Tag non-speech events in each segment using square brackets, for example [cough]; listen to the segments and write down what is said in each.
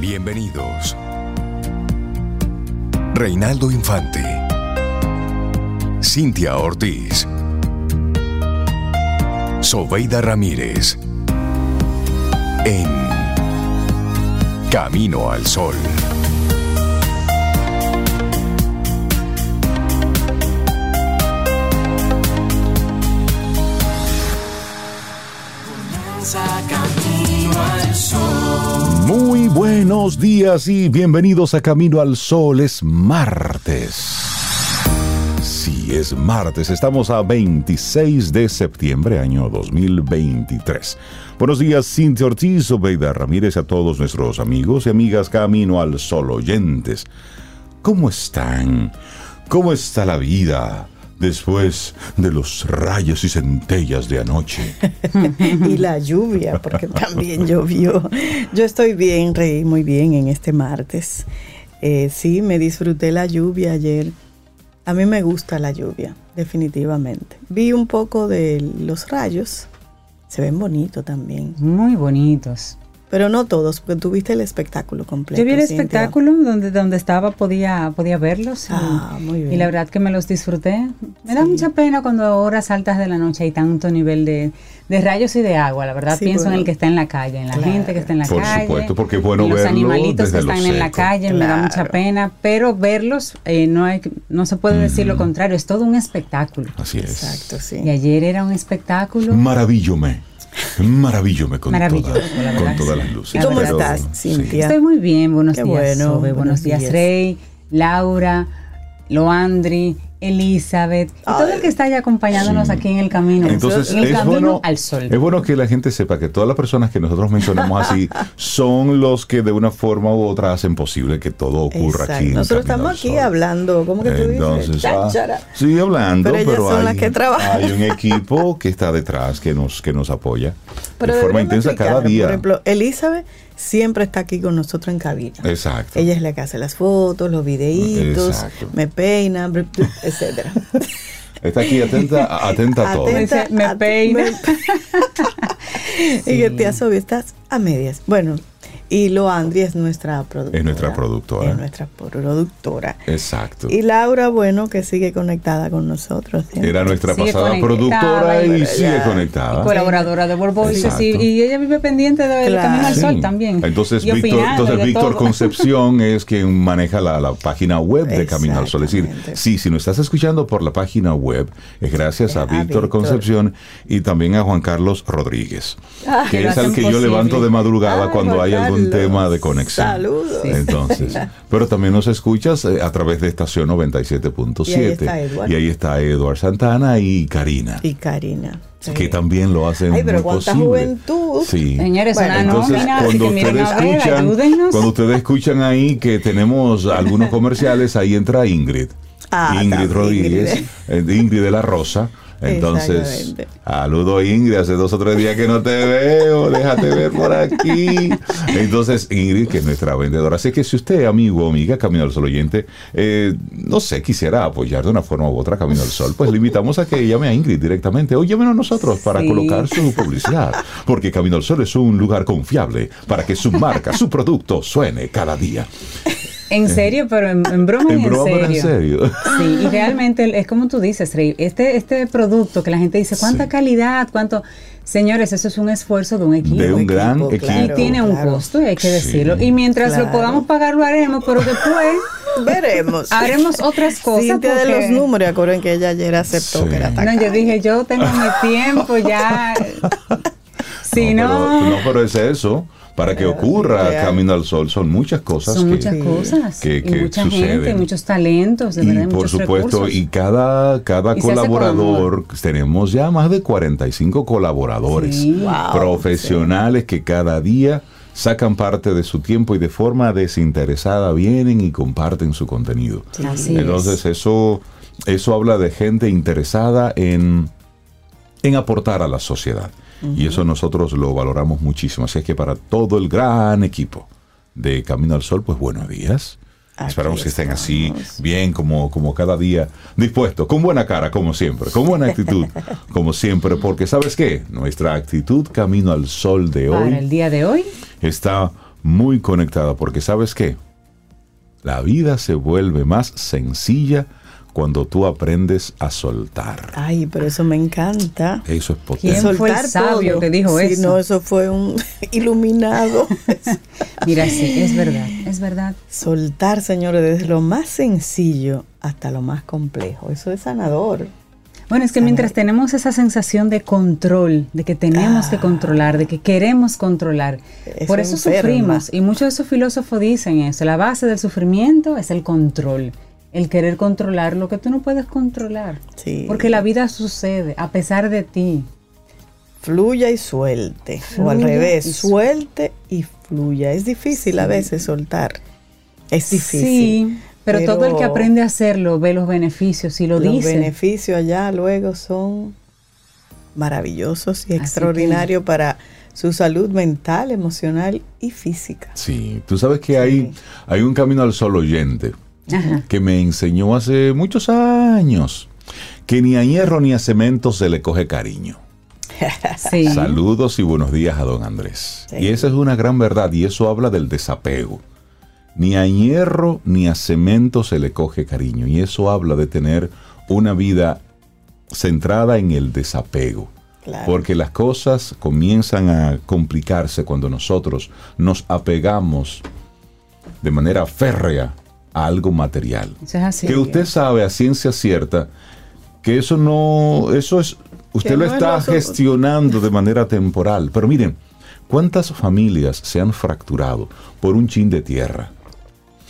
Bienvenidos. Reinaldo Infante. Cintia Ortiz. Sobeida Ramírez. En Camino al Sol. Muy buenos días y bienvenidos a Camino al Sol. Es martes. Sí, es martes. Estamos a 26 de septiembre, año 2023. Buenos días, Cintia Ortiz, Obeida Ramírez, a todos nuestros amigos y amigas Camino al Sol oyentes. ¿Cómo están? ¿Cómo está la vida? Después de los rayos y centellas de anoche. [laughs] y la lluvia, porque también llovió. Yo estoy bien, reí muy bien en este martes. Eh, sí, me disfruté la lluvia ayer. A mí me gusta la lluvia, definitivamente. Vi un poco de los rayos. Se ven bonitos también. Muy bonitos. Pero no todos, porque tuviste el espectáculo completo. Yo vi el espectáculo donde, donde estaba, podía, podía verlos. Y, ah, muy bien. y la verdad que me los disfruté. Me da mucha pena cuando a horas altas de la noche hay tanto nivel de, rayos y de agua. La verdad pienso en el que está en la calle, en la gente que está en la calle. Por supuesto, porque es bueno Los animalitos que están en la calle, me da mucha pena. Pero verlos, eh, no, hay, no se puede decir lo contrario, es todo un espectáculo. Así es. Exacto, sí. Y ayer era un espectáculo. Maravillome. Maravilloso con, con todas las luces. ¿Cómo estás, Cintia? Estoy muy bien, buenos días, bueno, buenos, días, Rey, Laura, Loandri, Elizabeth, y todo el que está ya acompañándonos aquí en el camino, Entonces, en el camino bueno, al sol. Es bueno que la gente sepa que todas las personas que nosotros mencionamos así [laughs] son los que de una forma u otra hacen posible que todo ocurra aquí. En nosotros estamos aquí hablando, ¿cómo que tú Entonces, dices? Ah, sí, hablando, pero, pero son hay, las que trabajan. hay un [laughs] equipo que está detrás, que nos, que nos apoya de forma intensa cada día. Por ejemplo, Elizabeth siempre está aquí con nosotros en cabina. Exacto. Ella es la que hace las fotos, los videitos, me peina, etcétera. [laughs] Está aquí atenta, atenta a todo. me peina. [laughs] y que te Sobi, estás a medias. Bueno, y Loandri es nuestra productora. Es nuestra productora. Es nuestra productora. Exacto. Y Laura, bueno, que sigue conectada con nosotros. Era nuestra pasada productora y, sigue conectada. colaboradora de Borbo. Y, ella vive pendiente del Camino al Sol también. Entonces, Víctor, entonces Víctor Concepción [laughs] es quien maneja la, página web de Camino al Sol. Es decir, sí, si nos estás escuchando por la página web, es gracias a, Víctor, Concepción y también a Juan Carlos Rodríguez, ah, que es el que yo levanto de madrugada cuando hay algún un tema de conexión. Saludos. Entonces, pero también nos escuchas eh, a través de estación 97.7. Y, ahí está Eduard Santana y Karina. Y Karina. Que también lo hacen Ay, pero cuánta juventud. Sí. Señores, entonces, cuando ustedes escuchan, cuando ustedes escuchan ahí que tenemos algunos [laughs] comerciales, ahí entra Ingrid. Ah, Ingrid Rodríguez, Ingrid. Eh, Ingrid de la Rosa entonces, saludo Ingrid, hace dos o tres días que no te veo, déjate ver por aquí. Entonces, Ingrid, que es nuestra vendedora. Así que si usted, amigo o amiga, Camino al Sol oyente, eh, no sé, quisiera apoyar de una forma u otra Camino al Sol, pues le invitamos a que llame a Ingrid directamente o llámenos a nosotros para colocar su publicidad. Porque Camino al Sol es un lugar confiable para que su marca, su producto suene cada día. En serio, pero en, broma en, en serio. Sí, y realmente es como tú dices, Rey, este, este producto que la gente dice, ¿cuánta calidad? ¿Cuánto? Señores, eso es un esfuerzo de un equipo. De un gran equipo. y tiene un costo, y hay que decirlo. Y mientras lo podamos pagar, lo haremos, pero después... Veremos. Haremos otras cosas. Cintia de los números, acuerden que ella ayer aceptó que era No, yo dije, yo tengo mi tiempo ya. [laughs] Si no, no, no, pero es eso para que ocurra Camino al Sol son muchas cosas son muchas cosas que, y mucha gente muchos talentos de y por supuesto y cada cada colaborador tenemos ya más de 45 colaboradores profesionales que cada día sacan parte de su tiempo y de forma desinteresada vienen y comparten su contenido. Entonces eso eso habla de gente interesada en en aportar a la sociedad y eso nosotros lo valoramos muchísimo. Así es que para todo el gran equipo de Camino al Sol, pues buenos días. Esperamos que estén así, bien, como, como cada día, dispuestos, con buena cara, como siempre, con buena actitud, [laughs] como siempre, porque ¿sabes qué? Nuestra actitud camino al sol de hoy. el día de hoy. Está muy conectada, porque sabes qué, la vida se vuelve más sencilla cuando tú aprendes a soltar. Ay, pero eso me encanta. Eso es potente. ¿Quién fue el sabio que dijo sí, eso? No, eso fue un [laughs] iluminado. [laughs] Mira, sí, es verdad, es verdad. Soltar, señores, desde lo más sencillo hasta lo más complejo. Eso es sanador. Bueno, es que mientras tenemos esa sensación de control, de que tenemos que ah. controlar, de que queremos controlar, por eso sufrimos. Y muchos de esos filósofos dicen eso, la base del sufrimiento es el control, el querer controlar lo que tú no puedes controlar. Porque la vida sucede a pesar de ti. Fluya y suelte, o al revés, suelte y fluya. Es difícil a veces soltar, es difícil. Sí. Pero, todo el que aprende a hacerlo ve los beneficios y lo dice. Los beneficios allá luego son maravillosos y extraordinarios para su salud mental, emocional y física. Sí, tú sabes que hay, hay un camino al sol oyente que me enseñó hace muchos años que ni a hierro ni a cemento se le coge cariño. [laughs] Saludos y buenos días a don Andrés. Y esa es una gran verdad y eso habla del desapego. Ni a hierro ni a cemento se le coge cariño. Y eso habla de tener una vida centrada en el desapego. Porque las cosas comienzan a complicarse cuando nosotros nos apegamos de manera férrea a algo material. que usted sabe a ciencia cierta que eso no, eso es, usted lo está gestionando de [laughs] manera temporal. Pero miren, ¿cuántas familias se han fracturado por un chin de tierra?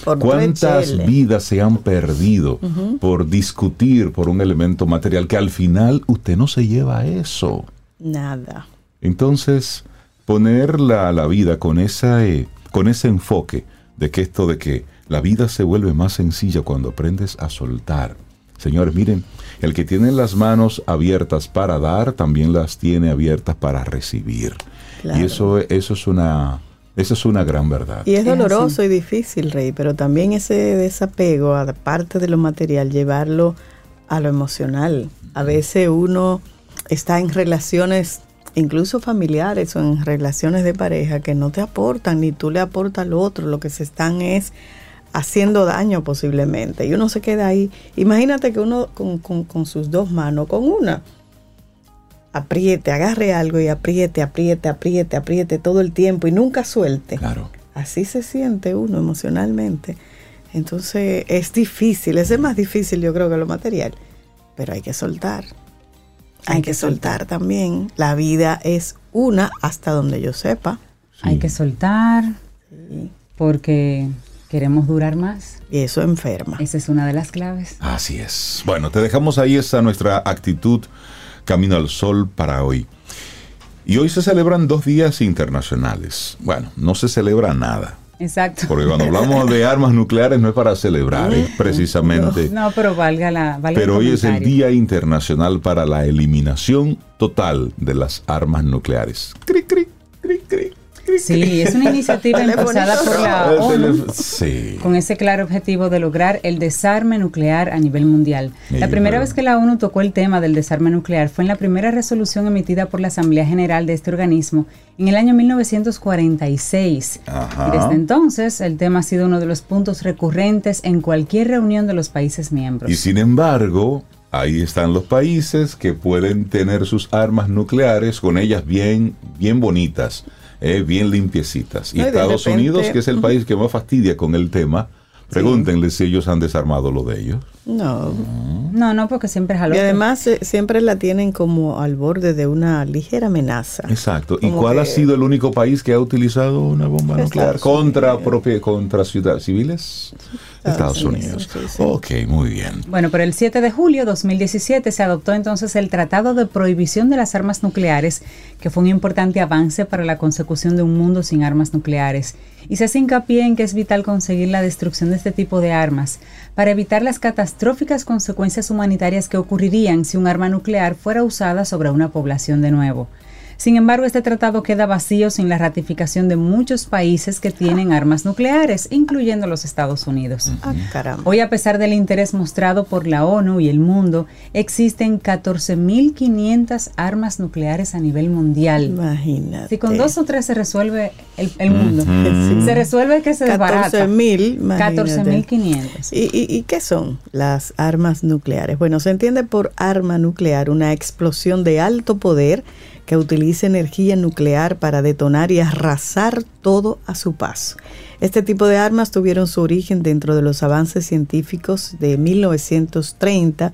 ¿Cuántas vidas se han perdido por discutir por un elemento material que al final usted no se lleva a eso? Nada. Entonces, poner la, la vida con, esa, eh, con ese enfoque de que esto de que la vida se vuelve más sencilla cuando aprendes a soltar. Señores, miren, el que tiene las manos abiertas para dar, también las tiene abiertas para recibir. Y eso, eso es una esa es una gran verdad. Y es doloroso y difícil, Rey, pero también ese desapego, aparte de lo material, llevarlo a lo emocional. A veces uno está en relaciones, incluso familiares o en relaciones de pareja, que no te aportan, ni tú le aportas al otro, lo que se están es haciendo daño posiblemente. Y uno se queda ahí. Imagínate que uno con, con sus dos manos, con una, apriete, agarre algo y apriete, apriete, apriete, apriete todo el tiempo y nunca suelte. Claro. Así se siente uno emocionalmente. Entonces es difícil, es más difícil yo creo que lo material, pero hay que soltar. Hay, que, soltar. también. La vida es una hasta donde yo sepa. Hay que soltar porque queremos durar más. Y eso enferma. Esa es una de las claves. Así es. Bueno, te dejamos ahí esa nuestra actitud Camino al Sol para hoy. Y hoy se celebran dos días internacionales. Bueno, no se celebra nada. Exacto. Porque cuando hablamos de armas nucleares no es para celebrar, es [laughs] precisamente. No, pero valga la. pero hoy es el Día Internacional para la Eliminación Total de las Armas Nucleares. Cri, cri, cri, cri. Sí, es una iniciativa [laughs] impulsada por la ONU con ese claro objetivo de lograr el desarme nuclear a nivel mundial. La primera vez que la ONU tocó el tema del desarme nuclear fue en la primera resolución emitida por la Asamblea General de este organismo en el año 1946. Y desde entonces el tema ha sido uno de los puntos recurrentes en cualquier reunión de los países miembros. Y sin embargo, ahí están los países que pueden tener sus armas nucleares con ellas bien, bien bonitas eh, bien limpiecitas. Y Estados Unidos, que es el país que más fastidia con el tema, pregúntenle si ellos han desarmado lo de ellos. No. No, no, porque siempre es Y además eh, siempre la tienen como al borde de una ligera amenaza. Exacto. ¿Y cuál ha sido el único país que ha utilizado una bomba nuclear contra, propia, contra ciudades civiles? Estados, Unidos. Ok, muy bien. Bueno, pero el 7 de julio de 2017 se adoptó entonces el Tratado de Prohibición de las Armas Nucleares, que fue un importante avance para la consecución de un mundo sin armas nucleares. Y se hace hincapié en que es vital conseguir la destrucción de este tipo de armas para evitar las catastróficas consecuencias humanitarias que ocurrirían si un arma nuclear fuera usada sobre una población de nuevo. Sin embargo, este tratado queda vacío sin la ratificación de muchos países que tienen armas nucleares, incluyendo los Estados Unidos. Ah, Hoy, a pesar del interés mostrado por la ONU y el mundo, existen 14.500 armas nucleares a nivel mundial. Imagínate. Si con dos o tres se resuelve el, mundo, [laughs] se resuelve que se desbarata. 14.500. ¿Y, y, y qué son las armas nucleares? Bueno, se entiende por arma nuclear una explosión de alto poder que utiliza energía nuclear para detonar y arrasar todo a su paso. Este tipo de armas tuvieron su origen dentro de los avances científicos de 1930,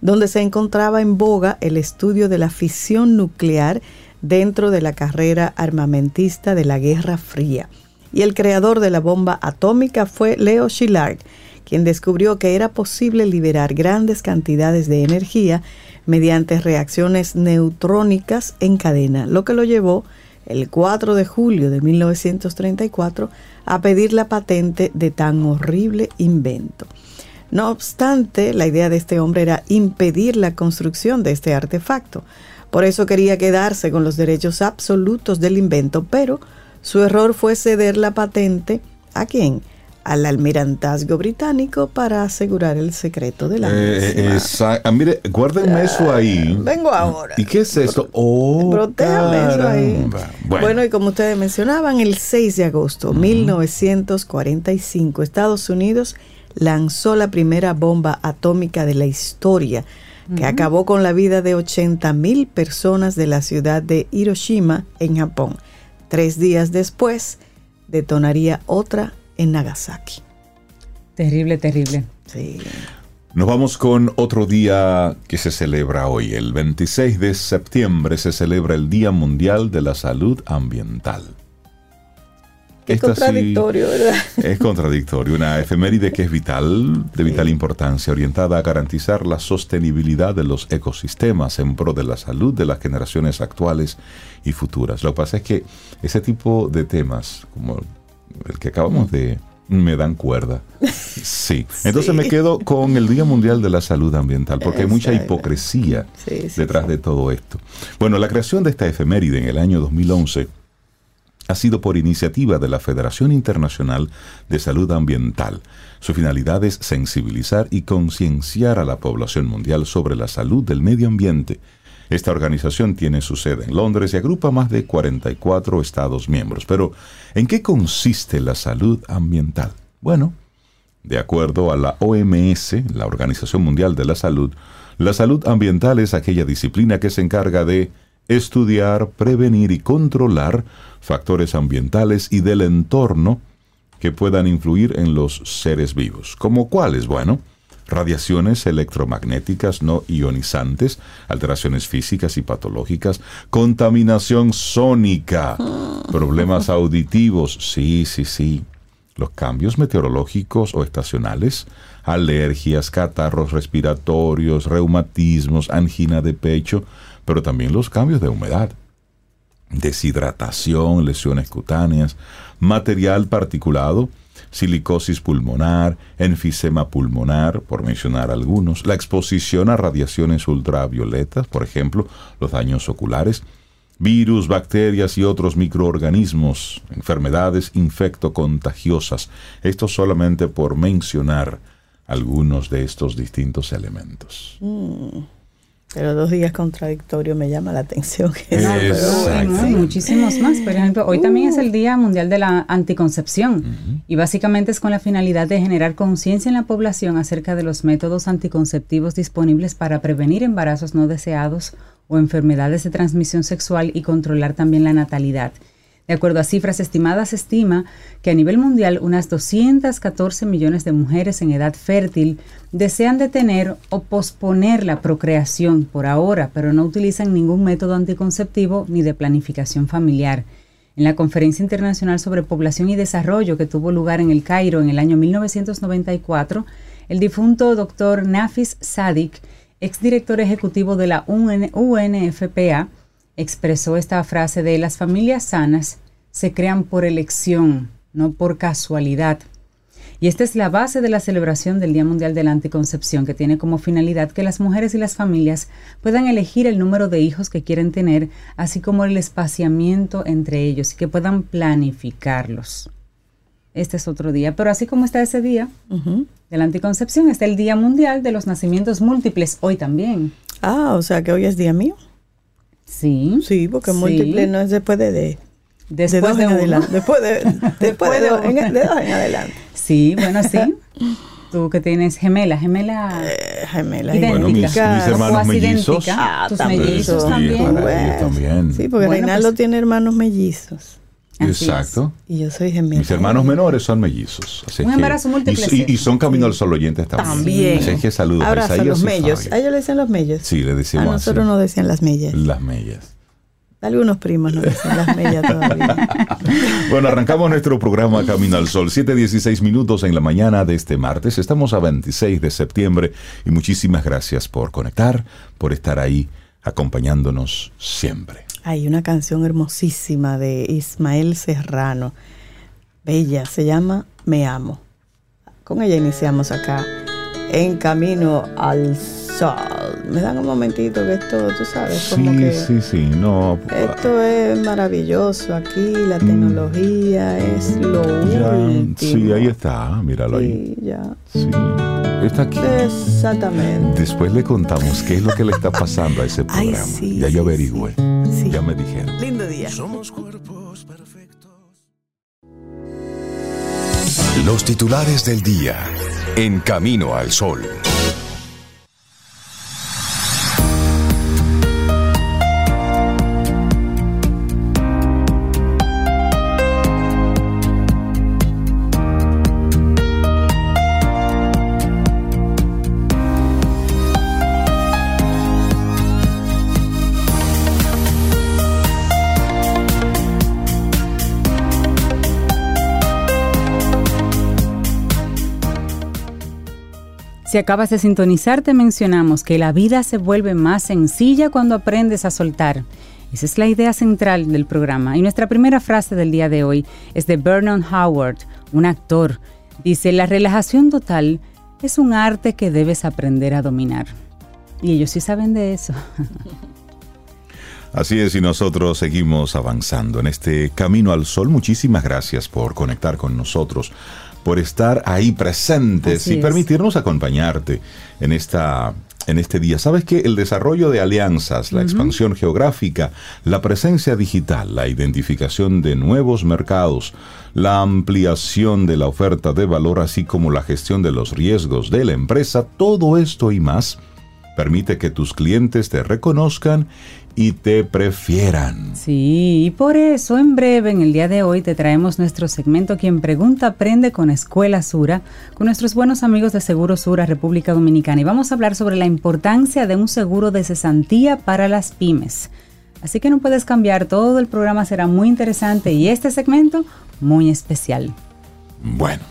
donde se encontraba en boga el estudio de la fisión nuclear dentro de la carrera armamentista de la Guerra Fría. Y el creador de la bomba atómica fue Leo Szilard, quien descubrió que era posible liberar grandes cantidades de energía mediante reacciones neutrónicas en cadena, lo que lo llevó el 4 de julio de 1934 a pedir la patente de tan horrible invento. No obstante, la idea de este hombre era impedir la construcción de este artefacto. Por eso quería quedarse con los derechos absolutos del invento, pero su error fue ceder la patente a quién? Al almirantazgo británico para asegurar el secreto de la eh, ah, mire, guárdenme eso ahí. Vengo ahora. ¿Y qué es esto? Oh, eso ahí. Bueno. y como ustedes mencionaban, el 6 de agosto de 1945, Estados Unidos lanzó la primera bomba atómica de la historia que acabó con la vida de 80 mil personas de la ciudad de Hiroshima, en Japón. Tres días después, detonaría otra en Nagasaki. Terrible, terrible. Sí. Nos vamos con otro día que se celebra hoy. El 26 de septiembre se celebra el Día Mundial de la Salud Ambiental. Es contradictorio, ¿verdad? Es contradictorio. Una efeméride que es vital, de vital importancia, orientada a garantizar la sostenibilidad de los ecosistemas en pro de la salud de las generaciones actuales y futuras. Lo que pasa es que ese tipo de temas, como el que acabamos de me dan cuerda. [laughs] Sí. Entonces me quedo con el Día Mundial de la Salud Ambiental, porque hay mucha hipocresía detrás de todo esto. Bueno, la creación de esta efeméride en el año 2011 ha sido por iniciativa de la Federación Internacional de Salud Ambiental. Su finalidad es sensibilizar y concienciar a la población mundial sobre la salud del medio ambiente esta organización tiene su sede en Londres y agrupa más de 44 Estados miembros. Pero, ¿en qué consiste la salud ambiental? Bueno, de acuerdo a la OMS, la Organización Mundial de la Salud, la salud ambiental es aquella disciplina que se encarga de estudiar, prevenir y controlar factores ambientales y del entorno que puedan influir en los seres vivos. ¿Como cuáles? Bueno, radiaciones electromagnéticas no ionizantes, alteraciones físicas y patológicas, contaminación sónica, problemas auditivos, sí, sí, sí, los cambios meteorológicos o estacionales, alergias, catarros respiratorios, reumatismos, angina de pecho, pero también los cambios de humedad, deshidratación, lesiones cutáneas, material particulado, silicosis pulmonar, enfisema pulmonar, por mencionar algunos, la exposición a radiaciones ultravioletas, por ejemplo, los daños oculares, virus, bacterias y otros microorganismos, enfermedades infectocontagiosas. Esto solamente por mencionar algunos de estos distintos elementos. Mm. Pero dos días contradictorios me llama la atención. [laughs] No, muchísimos más. Por ejemplo, hoy también es el Día Mundial de la Anticoncepción y básicamente es con la finalidad de generar conciencia en la población acerca de los métodos anticonceptivos disponibles para prevenir embarazos no deseados o enfermedades de transmisión sexual y controlar también la natalidad. De acuerdo a cifras estimadas, se estima que a nivel mundial unas 214 millones de mujeres en edad fértil desean detener o posponer la procreación por ahora, pero no utilizan ningún método anticonceptivo ni de planificación familiar. En la Conferencia Internacional sobre Población y Desarrollo que tuvo lugar en el Cairo en el año 1994, el difunto doctor Nafis Sadik, exdirector ejecutivo de la UNFPA, expresó esta frase de las familias sanas se crean por elección, no por casualidad. Y esta es la base de la celebración del Día Mundial de la Anticoncepción, que tiene como finalidad que las mujeres y las familias puedan elegir el número de hijos que quieren tener, así como el espaciamiento entre ellos y que puedan planificarlos. Este es otro día, pero así como está ese día de la anticoncepción, está el Día Mundial de los Nacimientos Múltiples, hoy también. Ah, o sea que hoy es día mío. Sí. Sí, porque múltiple no es después de... Después de, adelante. Después de, [laughs] después de, en, adelante. Sí, bueno, sí. [laughs] Tú que tienes gemela, gemela. Eh, gemela. Bueno, mis, mis, hermanos mellizos. Ah, tus mellizos sí, también. también. Sí, porque bueno, Reinaldo pues, tiene hermanos mellizos. Exacto. Y yo soy gemela. Mis hermanos menores son mellizos. Así Un embarazo múltiple. Y, y, son camino al sol oyentes también. También. Así que saludos. Ahora son los mellos. ¿A ellos le decían los mellos? Sí, le decimos A nosotros así. nos decían las mellas. Las mellas. Algunos primos nos dicen las mellas todavía. [laughs] bueno, arrancamos nuestro programa Camino al Sol. 7.16 minutos en la mañana de este martes. Estamos a 26 de septiembre y muchísimas gracias por conectar, por estar ahí acompañándonos siempre. Hay una canción hermosísima de Ismael Serrano. Bella, se llama Me Amo. Con ella iniciamos acá en Camino al Sol. Me dan un momentito que esto, tú sabes, como sí, que sí, sí, no. Esto es maravilloso aquí, la tecnología mm. es lo ya, último. Sí, ahí está, míralo ahí. Sí, ya. Sí, está aquí. Exactamente. Después le contamos qué es lo que le está pasando a ese [laughs] programa. Ay, sí, ya sí, yo averigüé. Sí. Ya me dijeron. Lindo día. Somos cuerpos perfectos. Los titulares del día en Camino al Sol. Si acabas de sintonizar, te mencionamos que la vida se vuelve más sencilla cuando aprendes a soltar. Esa es la idea central del programa. Y nuestra primera frase del día de hoy es de Vernon Howard, un actor. Dice, la relajación total es un arte que debes aprender a dominar. Y ellos sí saben de eso. Así es, y nosotros seguimos avanzando en este camino al sol. Muchísimas gracias por conectar con nosotros por estar ahí presentes Así y es. permitirnos acompañarte en esta en este día. Sabes que el desarrollo de alianzas, la expansión geográfica, la presencia digital, la identificación de nuevos mercados, la ampliación de la oferta de valor, así como la gestión de los riesgos de la empresa, todo esto y más permite que tus clientes te reconozcan y te prefieran. Sí, y por eso en breve, en el día de hoy, te traemos nuestro segmento Quien Pregunta Aprende con Escuela Sura, con nuestros buenos amigos de Seguro Sura, República Dominicana. Y vamos a hablar sobre la importancia de un seguro de cesantía para las pymes. Así que no puedes cambiar, todo el programa será muy interesante y este segmento muy especial. Bueno,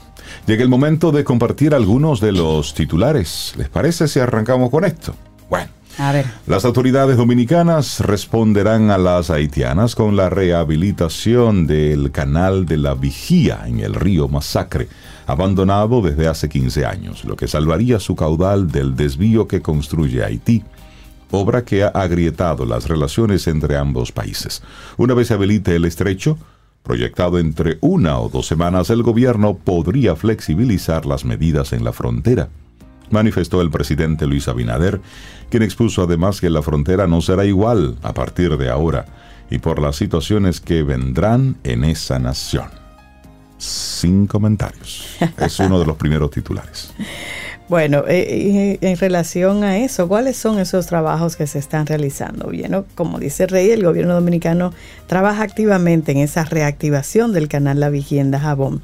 llega el momento de compartir algunos de los titulares. ¿Les parece si arrancamos con esto? Bueno. A ver. Las autoridades dominicanas responderán a las haitianas con la rehabilitación del canal de la Vigía en el río Masacre, abandonado desde hace 15 años, lo que salvaría su caudal del desvío que construye Haití obra que ha agrietado las relaciones entre ambos países. Una vez se habilite el estrecho, proyectado entre una o dos semanas, el gobierno podría flexibilizar las medidas en la frontera manifestó el presidente Luis Abinader, quien expuso además que la frontera no será igual a partir de ahora y por las situaciones que vendrán en esa nación. Sin comentarios. Es uno de los primeros titulares. [laughs] Bueno, eh, en relación a eso, ¿cuáles son esos trabajos que se están realizando? Bien, como dice Rey, el gobierno dominicano trabaja activamente en esa reactivación del canal La Vigienda Jabón,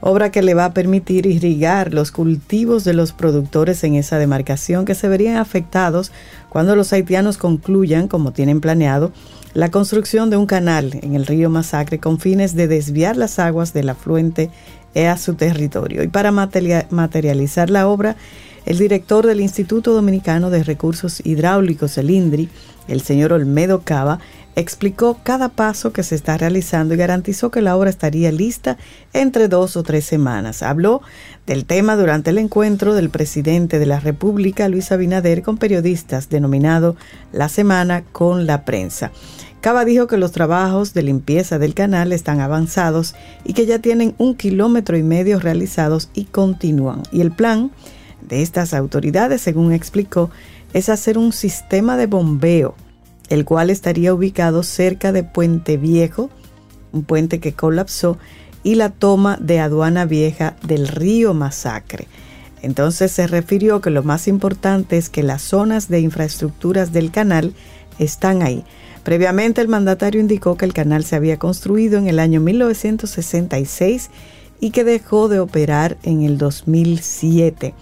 obra que le va a permitir irrigar los cultivos de los productores en esa demarcación que se verían afectados cuando los haitianos concluyan, como tienen planeado, la construcción de un canal en el río Masacre con fines de desviar las aguas del afluente a su territorio. Y para materializar la obra, el director del Instituto Dominicano de Recursos Hidráulicos, el INDRI, el señor Olmedo Cava, explicó cada paso que se está realizando y garantizó que la obra estaría lista entre dos o tres semanas. Habló del tema durante el encuentro del presidente de la República, Luis Abinader, con periodistas denominado La Semana con la Prensa. Cava dijo que los trabajos de limpieza del canal están avanzados y que ya tienen un kilómetro y medio realizados y continúan. Y el plan de estas autoridades, según explicó, es hacer un sistema de bombeo el cual estaría ubicado cerca de Puente Viejo, un puente que colapsó, y la toma de aduana vieja del río Masacre. Entonces se refirió que lo más importante es que las zonas de infraestructuras del canal están ahí. Previamente el mandatario indicó que el canal se había construido en el año 1966 y que dejó de operar en el 2007.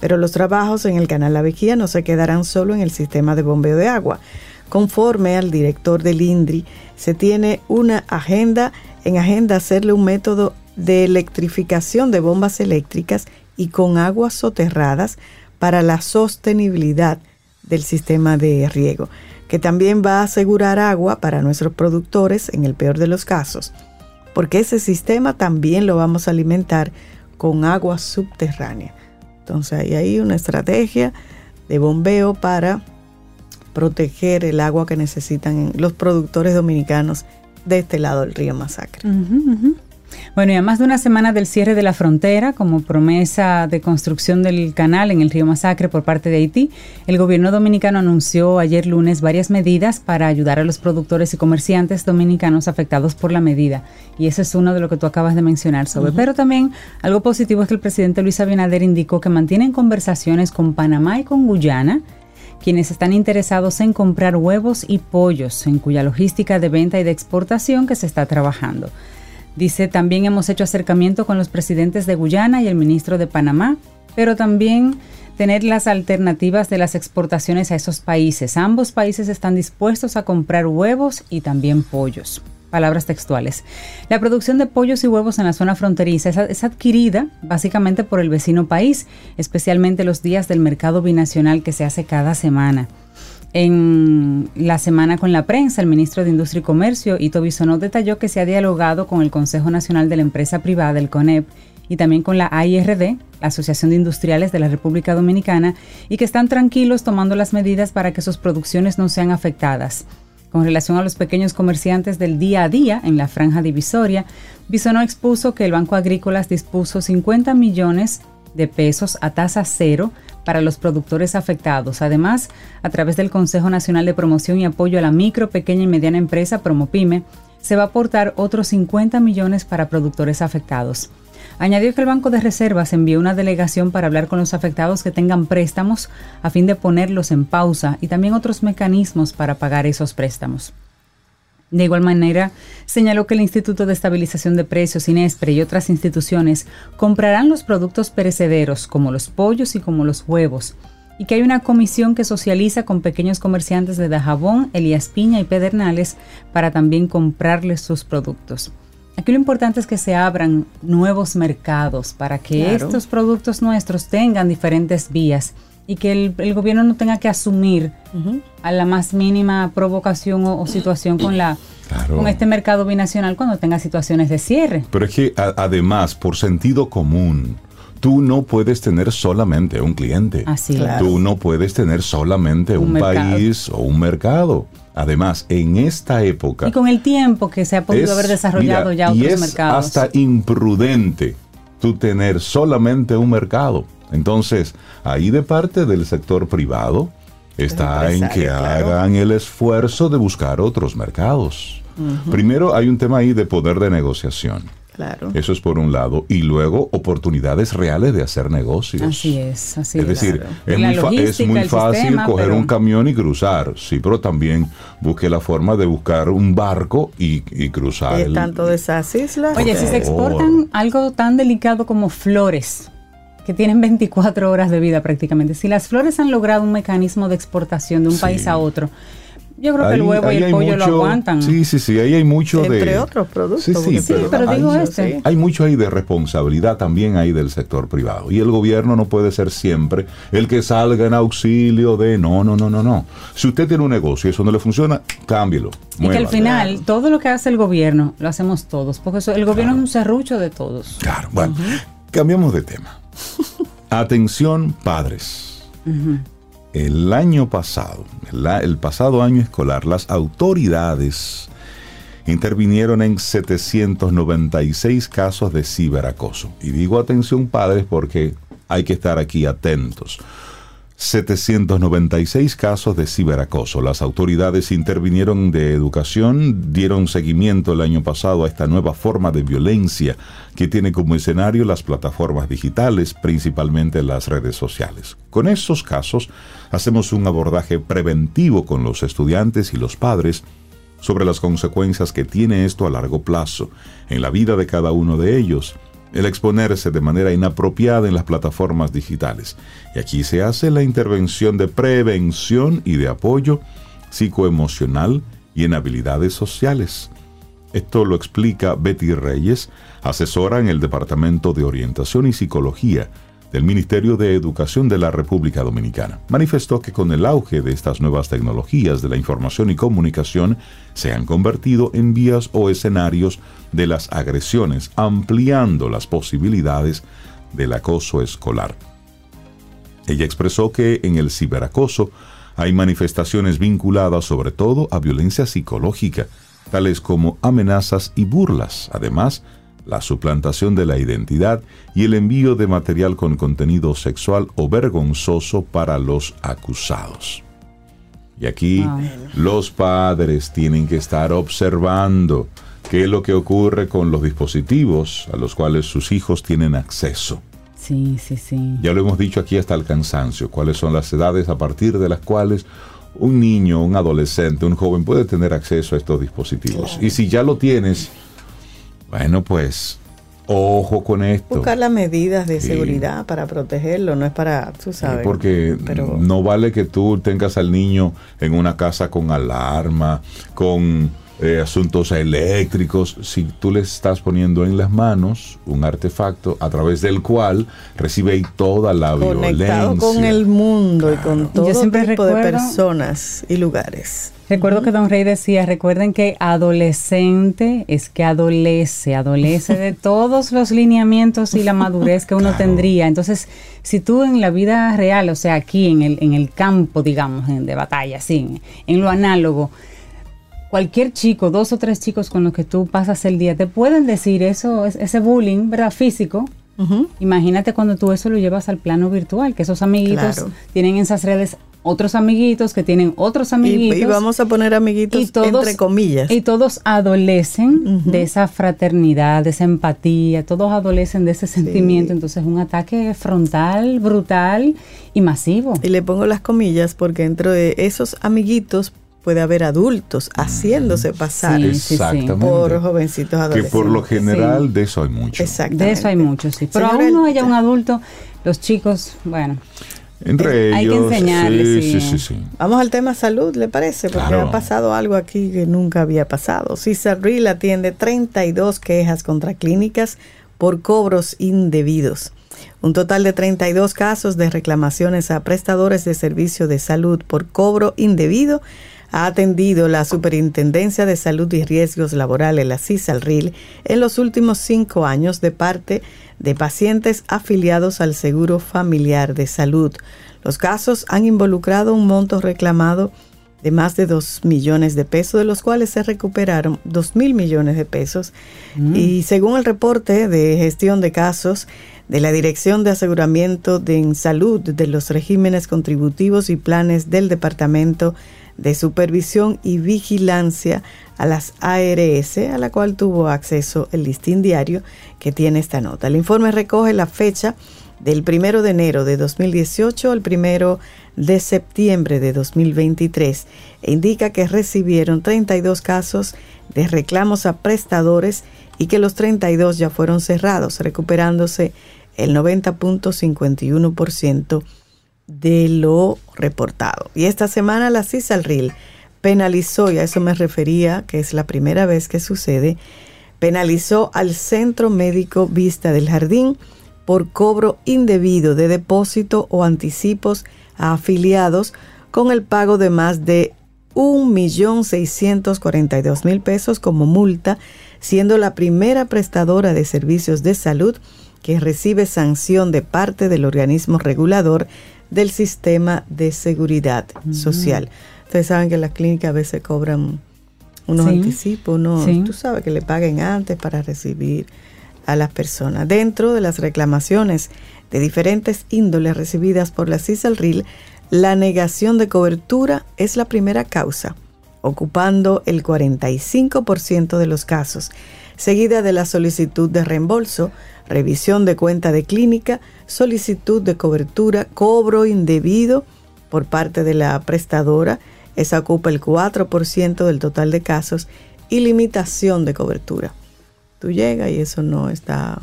Pero los trabajos en el canal La Vejía no se quedarán solo en el sistema de bombeo de agua. Conforme al director del INDRI, se tiene una agenda, en agenda hacerle un método de electrificación de bombas eléctricas y con aguas soterradas para la sostenibilidad del sistema de riego, que también va a asegurar agua para nuestros productores en el peor de los casos, porque ese sistema también lo vamos a alimentar con agua subterránea. Entonces hay una estrategia de bombeo para proteger el agua que necesitan los productores dominicanos de este lado del río Masacre. Bueno, y a más de una semana del cierre de la frontera, como promesa de construcción del canal en el río Masacre por parte de Haití, el gobierno dominicano anunció ayer lunes varias medidas para ayudar a los productores y comerciantes dominicanos afectados por la medida. Y ese es uno de lo que tú acabas de mencionar, sobre. Pero también algo positivo es que el presidente Luis Abinader indicó que mantienen conversaciones con Panamá y con Guyana quienes están interesados en comprar huevos y pollos, en cuya logística de venta y de exportación que se está trabajando. Dice, también hemos hecho acercamiento con los presidentes de Guyana y el ministro de Panamá, pero también tener las alternativas de las exportaciones a esos países. Ambos países están dispuestos a comprar huevos y también pollos palabras textuales. La producción de pollos y huevos en la zona fronteriza es, adquirida básicamente por el vecino país, especialmente los días del mercado binacional que se hace cada semana. En la semana con la prensa, el ministro de Industria y Comercio, Ito Bisonó, detalló que se ha dialogado con el Consejo Nacional de la Empresa Privada, el CONEP, y también con la AIRD, la Asociación de Industriales de la República Dominicana, y que están tranquilos tomando las medidas para que sus producciones no sean afectadas. Con relación a los pequeños comerciantes del día a día en la franja divisoria, Bisonó expuso que el Banco Agrícolas dispuso 50 millones de pesos a tasa cero para los productores afectados. Además, a través del Consejo Nacional de Promoción y Apoyo a la Micro, Pequeña y Mediana Empresa, Promopyme, se va a aportar otros 50 millones para productores afectados. Añadió que el Banco de Reservas envió una delegación para hablar con los afectados que tengan préstamos a fin de ponerlos en pausa y también otros mecanismos para pagar esos préstamos. De igual manera, señaló que el Instituto de Estabilización de Precios, INESPRE y otras instituciones comprarán los productos perecederos como los pollos y como los huevos, y que hay una comisión que socializa con pequeños comerciantes de Dajabón, Elías Piña y Pedernales para también comprarles sus productos. Aquí lo importante es que se abran nuevos mercados para que estos productos nuestros tengan diferentes vías y que el, gobierno no tenga que asumir a la más mínima provocación o, situación con la con este mercado binacional cuando tenga situaciones de cierre. Pero es que además, por sentido común, tú no puedes tener solamente un cliente. Así Tú no puedes tener solamente un, país o un mercado. Además, en esta época... Y con el tiempo que se ha podido haber desarrollado ya otros y es mercados. Hasta imprudente tú tener solamente un mercado. Entonces, ahí de parte del sector privado está en que hagan el esfuerzo de buscar otros mercados. Primero hay un tema ahí de poder de negociación. Claro. Eso es por un lado. Y luego oportunidades reales de hacer negocios. Así es, así es. decir, es, muy, fácil coger un camión y cruzar, sí, pero también busque la forma de buscar un barco y, cruzar. ¿Y tanto de esas islas? Oye, si se exportan algo tan delicado como flores, que tienen 24 horas de vida prácticamente, si las flores han logrado un mecanismo de exportación de un país a otro, Yo creo que el huevo y el pollo lo aguantan. Sí, sí, sí, ahí hay mucho de... Entre otros productos. Sí, sí, pero, digo este. Hay mucho ahí de responsabilidad también ahí del sector privado. Y el gobierno no puede ser siempre el que salga en auxilio de no, no, no, no, no. Si usted tiene un negocio y eso no le funciona, cámbielo. Y que al final, todo lo que hace el gobierno, lo hacemos todos. Porque eso, el gobierno es un serrucho de todos. Claro, bueno, cambiamos de tema. Atención, padres el año pasado, el, pasado año escolar, las autoridades intervinieron en 796 casos de ciberacoso. Y digo atención padres porque hay que estar aquí atentos. 796 casos de ciberacoso. Las autoridades intervinieron de educación, dieron seguimiento el año pasado a esta nueva forma de violencia que tiene como escenario las plataformas digitales, principalmente las redes sociales. Con estos casos hacemos un abordaje preventivo con los estudiantes y los padres sobre las consecuencias que tiene esto a largo plazo en la vida de cada uno de ellos el exponerse de manera inapropiada en las plataformas digitales. Y aquí se hace la intervención de prevención y de apoyo psicoemocional y en habilidades sociales. Esto lo explica Betty Reyes, asesora en el Departamento de Orientación y Psicología del Ministerio de Educación de la República Dominicana. Manifestó que con el auge de estas nuevas tecnologías de la información y comunicación se han convertido en vías o escenarios de las agresiones, ampliando las posibilidades del acoso escolar. Ella expresó que en el ciberacoso hay manifestaciones vinculadas sobre todo a violencia psicológica, tales como amenazas y burlas, además la suplantación de la identidad y el envío de material con contenido sexual o vergonzoso para los acusados. Y aquí los padres tienen que estar observando qué es lo que ocurre con los dispositivos a los cuales sus hijos tienen acceso. Sí, sí, sí. Ya lo hemos dicho aquí hasta el cansancio, cuáles son las edades a partir de las cuales un niño, un adolescente, un joven puede tener acceso a estos dispositivos. Y si ya lo tienes, bueno, pues ojo con esto. Buscar las medidas de seguridad para protegerlo, no es para, tú sabes. porque no vale que tú tengas al niño en una casa con alarma, con eh, asuntos eléctricos, si tú le estás poniendo en las manos un artefacto a través del cual recibe toda la Conectado con el mundo y con todo tipo de personas y lugares. Recuerdo que Don Rey decía, recuerden que adolescente es que adolece, adolece de [laughs] todos los lineamientos y la madurez que uno tendría. Entonces, si tú en la vida real, o sea, aquí en el, en el campo, digamos, de batalla, sí, en lo análogo, cualquier chico, dos o tres chicos con los que tú pasas el día, te pueden decir eso, ese bullying, ¿verdad? Físico. Imagínate cuando tú eso lo llevas al plano virtual, que esos amiguitos tienen en esas redes otros amiguitos que tienen otros amiguitos. Y, vamos a poner amiguitos entre comillas. Y todos adolecen de esa fraternidad, de esa empatía, todos adolecen de ese sentimiento. Entonces, un ataque frontal, brutal y masivo. Y le pongo las comillas porque dentro de esos amiguitos puede haber adultos haciéndose pasar por jovencitos adolescentes. Que por lo general de eso hay mucho. De eso hay mucho, sí. Pero aún no haya un adulto, los chicos, bueno. Entre ellos. Hay que enseñarles. Sí, sí, sí, Vamos al tema salud, ¿le parece? Porque ha pasado algo aquí que nunca había pasado. Real atiende 32 quejas contra clínicas por cobros indebidos. Un total de 32 casos de reclamaciones a prestadores de servicio de salud por cobro indebido ha atendido la Superintendencia de Salud y Riesgos Laborales, la CISALRIL, en los últimos cinco años de parte de pacientes afiliados al Seguro Familiar de Salud. Los casos han involucrado un monto reclamado de más de 2 millones de pesos, de los cuales se recuperaron 2 mil millones de pesos. Mm. Y según el reporte de gestión de casos de la Dirección de Aseguramiento de Salud de los regímenes contributivos y planes del Departamento de Supervisión y Vigilancia a las ARS, a la cual tuvo acceso el listín diario que tiene esta nota. El informe recoge la fecha del primero de enero de 2018 al primero de septiembre de 2023 e indica que recibieron 32 casos de reclamos a prestadores y que los 32 ya fueron cerrados, recuperándose el 90.51% de lo reportado. Y esta semana la CISALRIL penalizó, y a eso me refería, que es la primera vez que sucede, penalizó al Centro Médico Vista del Jardín por cobro indebido de depósito o anticipos a afiliados con el pago de más de 1.642.000 pesos como multa, siendo la primera prestadora de servicios de salud que recibe sanción de parte del organismo regulador del sistema de seguridad social. Ustedes saben que las clínicas a veces cobran unos anticipos, unos, tú sabes que le paguen antes para recibir a las personas. Dentro de las reclamaciones de diferentes índoles recibidas por la CISALRIL, la negación de cobertura es la primera causa, ocupando el 45% de los casos, seguida de la solicitud de reembolso, revisión de cuenta de clínica, solicitud de cobertura, cobro indebido por parte de la prestadora, esa ocupa el 4% del total de casos, y limitación de cobertura. Tú llegas y eso no está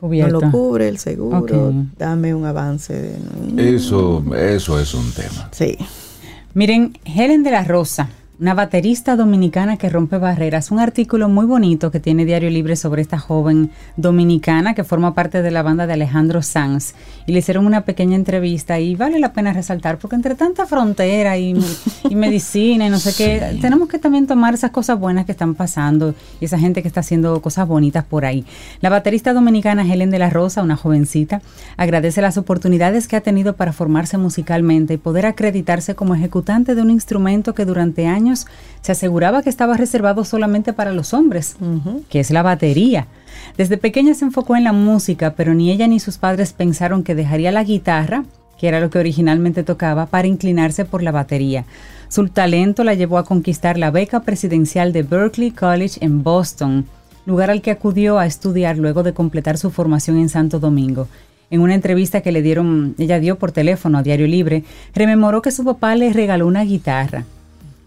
no lo cubre el seguro, dame un avance. Eso, eso es un tema. Sí. Miren, Helen de la Rosa una baterista dominicana que rompe barreras. Un artículo muy bonito que tiene Diario Libre sobre esta joven dominicana que forma parte de la banda de Alejandro Sanz. Y le hicieron una pequeña entrevista y vale la pena resaltar porque entre tanta frontera y, medicina y no sé qué, tenemos que también tomar esas cosas buenas que están pasando y esa gente que está haciendo cosas bonitas por ahí. La baterista dominicana Helen de la Rosa, una jovencita, agradece las oportunidades que ha tenido para formarse musicalmente y poder acreditarse como ejecutante de un instrumento que durante años se aseguraba que estaba reservado solamente para los hombres, que es la batería. Desde pequeña se enfocó en la música, pero ni ella ni sus padres pensaron que dejaría la guitarra, que era lo que originalmente tocaba, para inclinarse por la batería. Su talento la llevó a conquistar la beca presidencial de Berkeley College en Boston, lugar al que acudió a estudiar luego de completar su formación en Santo Domingo. En una entrevista que le dieron, ella dio por teléfono a Diario Libre, rememoró que su papá le regaló una guitarra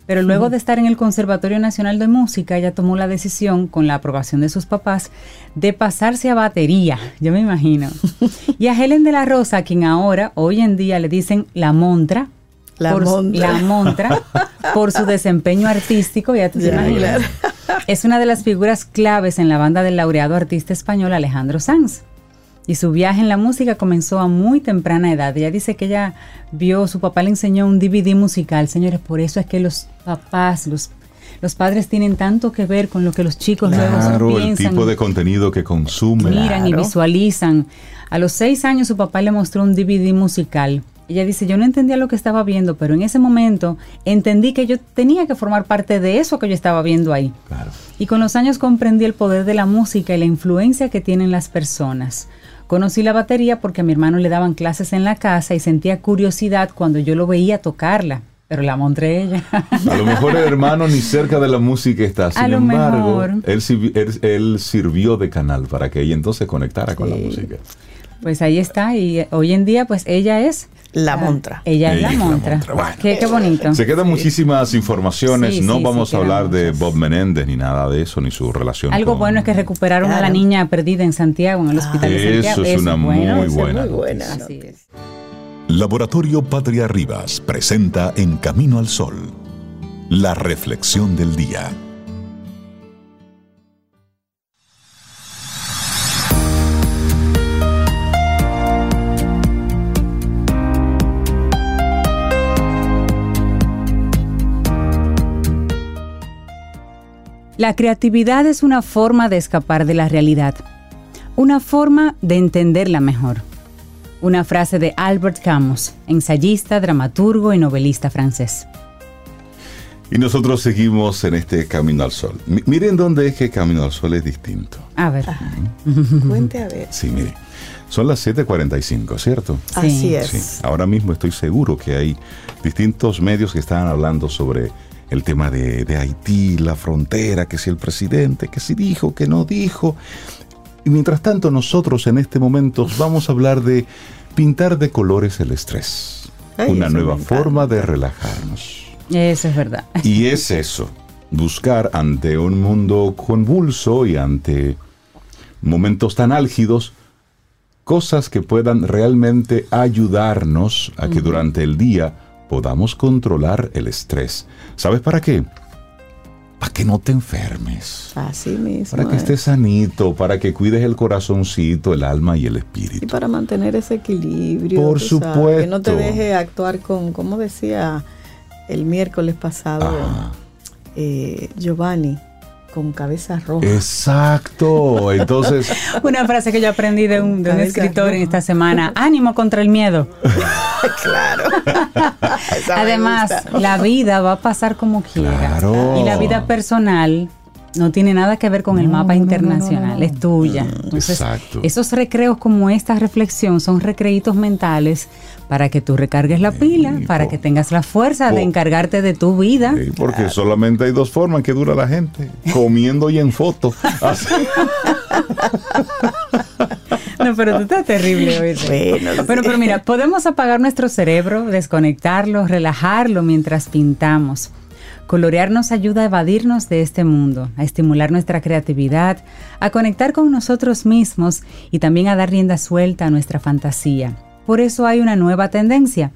pero luego de estar en el Conservatorio Nacional de Música, ella tomó la decisión, con la aprobación de sus papás, de pasarse a batería, yo me imagino. [laughs] y a Helen de la Rosa, quien ahora, hoy en día, le dicen la montra. La montra. la montra, por su desempeño artístico, ya te imaginas. Es una de las figuras claves en la banda del laureado artista español Alejandro Sanz. Y su viaje en la música comenzó a muy temprana edad. Ella dice que ella vio, su papá le enseñó un DVD musical. Señores, por eso es que los papás, los, los padres tienen tanto que ver con lo que los chicos claro, luego piensan. el tipo de contenido que consumen. Miran y visualizan. A los seis años su papá le mostró un DVD musical. Ella dice, yo no entendía lo que estaba viendo, pero en ese momento entendí que yo tenía que formar parte de eso que yo estaba viendo ahí. Y con los años comprendí el poder de la música y la influencia que tienen las personas. Conocí la batería porque a mi hermano le daban clases en la casa y sentía curiosidad cuando yo lo veía tocarla. Pero la montré ella. A lo mejor el hermano ni cerca de la música está. Sin embargo, Él, sirvió de canal para que ella entonces conectara con la música. Pues ahí está. Y hoy en día, pues ella es la montra. Ella es la montra. qué, bonito. Se quedan muchísimas informaciones. no vamos a hablar de Bob Menéndez ni nada de eso, ni su relación. Algo bueno es que recuperaron a la niña perdida en Santiago, en el hospital de Santiago. Eso es una muy buena. Muy buena. Así es. Laboratorio Patria Rivas presenta En Camino al Sol, la reflexión del día. La creatividad es una forma de escapar de la realidad, una forma de entenderla mejor. Una frase de Albert Camus, ensayista, dramaturgo y novelista francés. Y nosotros seguimos en este Camino al Sol. miren dónde es que Camino al Sol es distinto. A ver. [laughs] Cuente a ver. Sí, mire. Son las 7:45, ¿cierto? Así es. Ahora mismo estoy seguro que hay distintos medios que están hablando sobre el tema de, Haití, la frontera, que si el presidente, que si dijo, que no dijo. Y mientras tanto nosotros en este momento vamos a hablar de pintar de colores el estrés. una nueva forma de relajarnos. Eso es verdad. Y es eso, buscar ante un mundo convulso y ante momentos tan álgidos, cosas que puedan realmente ayudarnos a que durante el día podamos controlar el estrés. ¿Sabes para qué? Para que no te enfermes. Así mismo. Para que estés sanito, para que cuides el corazoncito, el alma y el espíritu. Y para mantener ese equilibrio. Por supuesto. que no te deje actuar con, como decía el miércoles pasado eh, Giovanni, con cabeza roja. Exacto. Entonces. [laughs] Una frase que yo aprendí de un, escritor en esta semana: ánimo contra el miedo. [laughs] claro. Además, la vida va a pasar como quiera. Y la vida personal no tiene nada que ver con el mapa internacional, es tuya. Mm, Entonces, esos recreos como esta reflexión son recreitos mentales para que tú recargues la pila, para que tengas la fuerza de encargarte de tu vida. porque solamente hay dos formas que dura la gente, comiendo y en foto. [laughs] No, pero tú estás terrible hoy. Bueno, pero mira, podemos apagar nuestro cerebro, desconectarlo, relajarlo mientras pintamos. Colorear nos ayuda a evadirnos de este mundo, a estimular nuestra creatividad, a conectar con nosotros mismos y también a dar rienda suelta a nuestra fantasía. Por eso hay una nueva tendencia,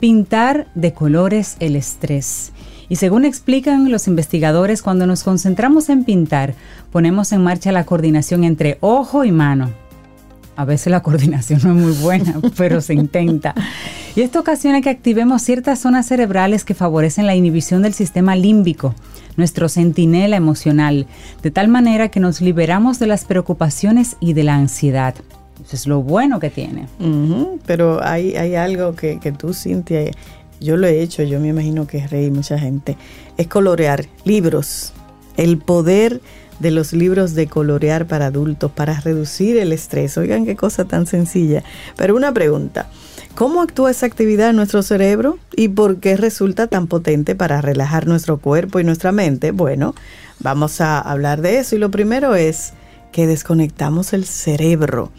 pintar de colores el estrés. Y según explican los investigadores, cuando nos concentramos en pintar, ponemos en marcha la coordinación entre ojo y mano. A veces la coordinación no es muy buena, [laughs] pero se intenta. Y esto ocasiona que activemos ciertas zonas cerebrales que favorecen la inhibición del sistema límbico, nuestro centinela emocional, de tal manera que nos liberamos de las preocupaciones y de la ansiedad. Eso es lo bueno que tiene. pero hay, hay algo que, que tú, Cintia, yo lo he hecho, yo me imagino que es rey mucha gente, es colorear libros. El poder de los libros de colorear para adultos para reducir el estrés. Oigan qué cosa tan sencilla. Pero una pregunta. ¿Cómo actúa esa actividad en nuestro cerebro y por qué resulta tan potente para relajar nuestro cuerpo y nuestra mente? Bueno, vamos a hablar de eso y lo primero es que desconectamos el cerebro.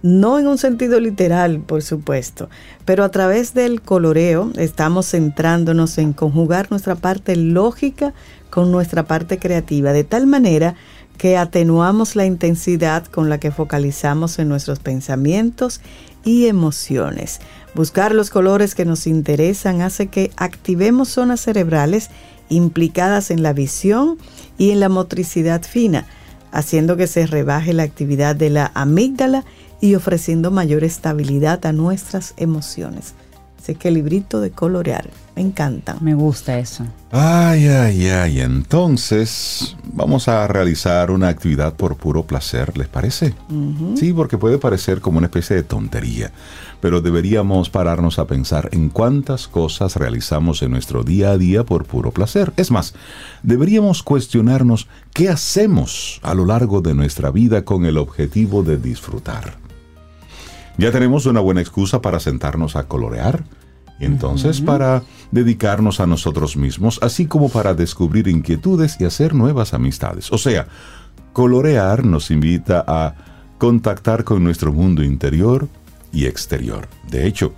No en un sentido literal, por supuesto, pero a través del coloreo estamos centrándonos en conjugar nuestra parte lógica con nuestra parte creativa, de tal manera que atenuamos la intensidad con la que focalizamos en nuestros pensamientos y emociones. Buscar los colores que nos interesan hace que activemos zonas cerebrales implicadas en la visión y en la motricidad fina, haciendo que se rebaje la actividad de la amígdala y ofreciendo mayor estabilidad a nuestras emociones. Sé que librito de colorear me encanta. Me gusta eso. Ay, ay, ay. Entonces, vamos a realizar una actividad por puro placer, ¿les parece? Sí, porque puede parecer como una especie de tontería, pero deberíamos pararnos a pensar en cuántas cosas realizamos en nuestro día a día por puro placer. Es más, deberíamos cuestionarnos qué hacemos a lo largo de nuestra vida con el objetivo de disfrutar. Ya tenemos una buena excusa para sentarnos a colorear entonces, para dedicarnos a nosotros mismos, así como para descubrir inquietudes y hacer nuevas amistades. O sea, colorear nos invita a contactar con nuestro mundo interior y exterior. De hecho,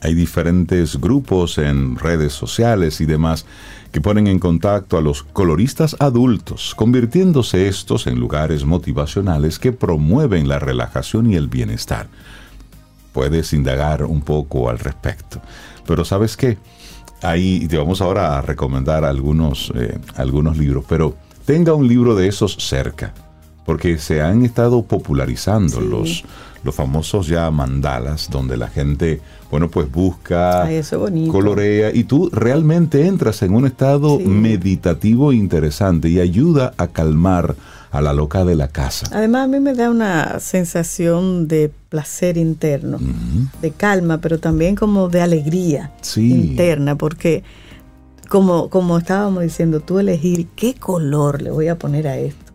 hay diferentes grupos en redes sociales y demás que ponen en contacto a los coloristas adultos, convirtiéndose estos en lugares motivacionales que promueven la relajación y el bienestar puedes indagar un poco al respecto. Pero sabes qué, ahí te vamos ahora a recomendar algunos, eh, algunos libros, pero tenga un libro de esos cerca, porque se han estado popularizando los, los famosos ya mandalas, donde la gente, bueno, pues busca, colorea, y tú realmente entras en un estado meditativo interesante y ayuda a calmar a la loca de la casa. Además, a mí me da una sensación de placer interno, de calma, pero también como de alegría interna, porque como, como estábamos diciendo, tú elegir qué color le voy a poner a esto.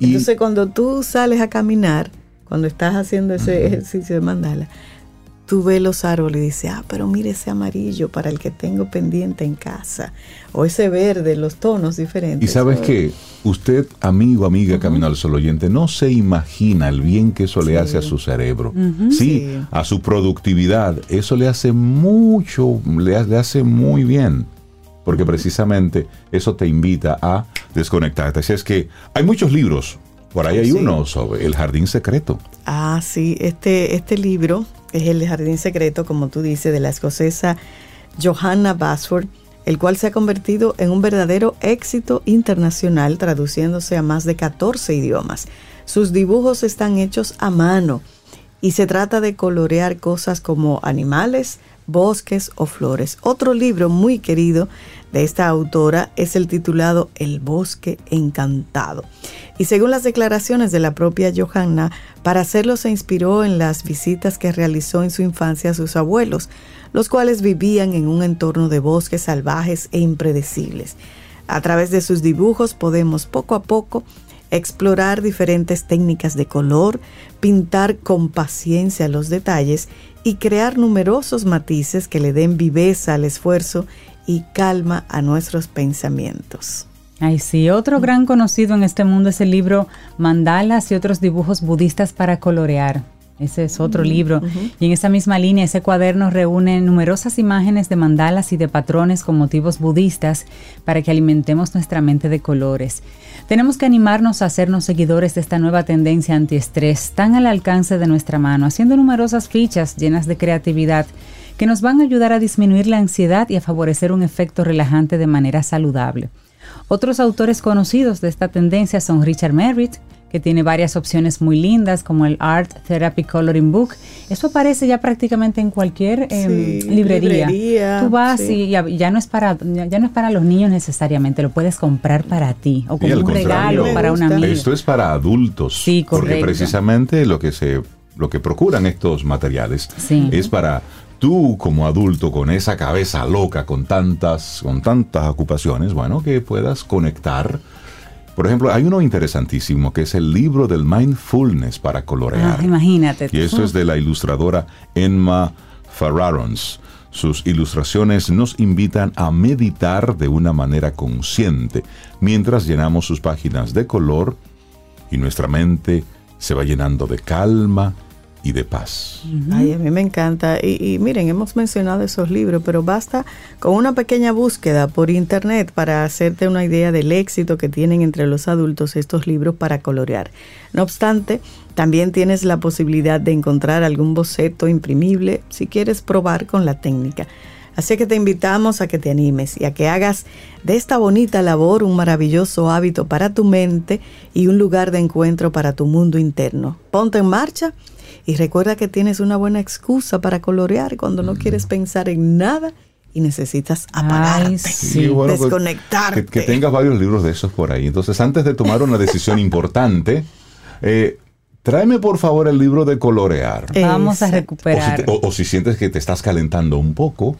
Entonces, cuando tú sales a caminar, cuando estás haciendo ese ejercicio de mandala, tú ves los árboles y dices, ah, pero mire ese amarillo para el que tengo pendiente en casa, o ese verde, los tonos diferentes. Y sabes que usted, amigo, amiga, Camino al Sol oyente, no se imagina el bien que eso le hace a su cerebro, sí, a su productividad, eso le hace mucho, le, hace muy bien porque precisamente eso te invita a desconectarte. Así es que hay muchos libros, por ahí hay uno sobre el jardín secreto. Ah, sí, este, este libro es El Jardín Secreto, como tú dices, de la escocesa Johanna Basford, el cual se ha convertido en un verdadero éxito internacional, traduciéndose a más de 14 idiomas. Sus dibujos están hechos a mano y se trata de colorear cosas como animales, bosques o flores. Otro libro muy querido de esta autora es el titulado El bosque encantado. Y según las declaraciones de la propia Johanna, para hacerlo se inspiró en las visitas que realizó en su infancia a sus abuelos, los cuales vivían en un entorno de bosques salvajes e impredecibles. A través de sus dibujos podemos poco a poco explorar diferentes técnicas de color, pintar con paciencia los detalles y crear numerosos matices que le den viveza al esfuerzo y calma a nuestros pensamientos. Ay, sí, otro gran conocido en este mundo es el libro Mandalas y otros dibujos budistas para colorear. Ese es otro libro. Y en esa misma línea, ese cuaderno reúne numerosas imágenes de mandalas y de patrones con motivos budistas para que alimentemos nuestra mente de colores. Tenemos que animarnos a hacernos seguidores de esta nueva tendencia antiestrés tan al alcance de nuestra mano, haciendo numerosas fichas llenas de creatividad que nos van a ayudar a disminuir la ansiedad y a favorecer un efecto relajante de manera saludable. Otros autores conocidos de esta tendencia son Richard Merritt, que tiene varias opciones muy lindas, como el Art Therapy Coloring Book. Eso aparece ya prácticamente en cualquier em, librería. Tú vas y ya, no es para ya no es para los niños necesariamente, lo puedes comprar para ti o como un regalo para una amiga. Esto es para adultos, sí, porque precisamente lo que se lo que procuran estos materiales es para tú como adulto con esa cabeza loca con tantas con tantas ocupaciones, bueno, que puedas conectar por ejemplo, hay uno interesantísimo que es el libro del mindfulness para colorear. Ah, imagínate. Y eso es de la ilustradora Emma Farrarons. Sus ilustraciones nos invitan a meditar de una manera consciente mientras llenamos sus páginas de color y nuestra mente se va llenando de calma, y de paz. Ay, a mí me encanta. Y, miren, hemos mencionado esos libros, pero basta con una pequeña búsqueda por internet para hacerte una idea del éxito que tienen entre los adultos estos libros para colorear. No obstante, también tienes la posibilidad de encontrar algún boceto imprimible si quieres probar con la técnica. Así que te invitamos a que te animes y a que hagas de esta bonita labor un maravilloso hábito para tu mente y un lugar de encuentro para tu mundo interno. Ponte en marcha y recuerda que tienes una buena excusa para colorear cuando no quieres pensar en nada y necesitas apagarte, pues, desconectarte. que, tengas varios libros de esos por ahí. Entonces, antes de tomar una decisión [laughs] importante, eh, tráeme por favor el libro de colorear. Vamos a recuperar. O si, sientes que te estás calentando un poco.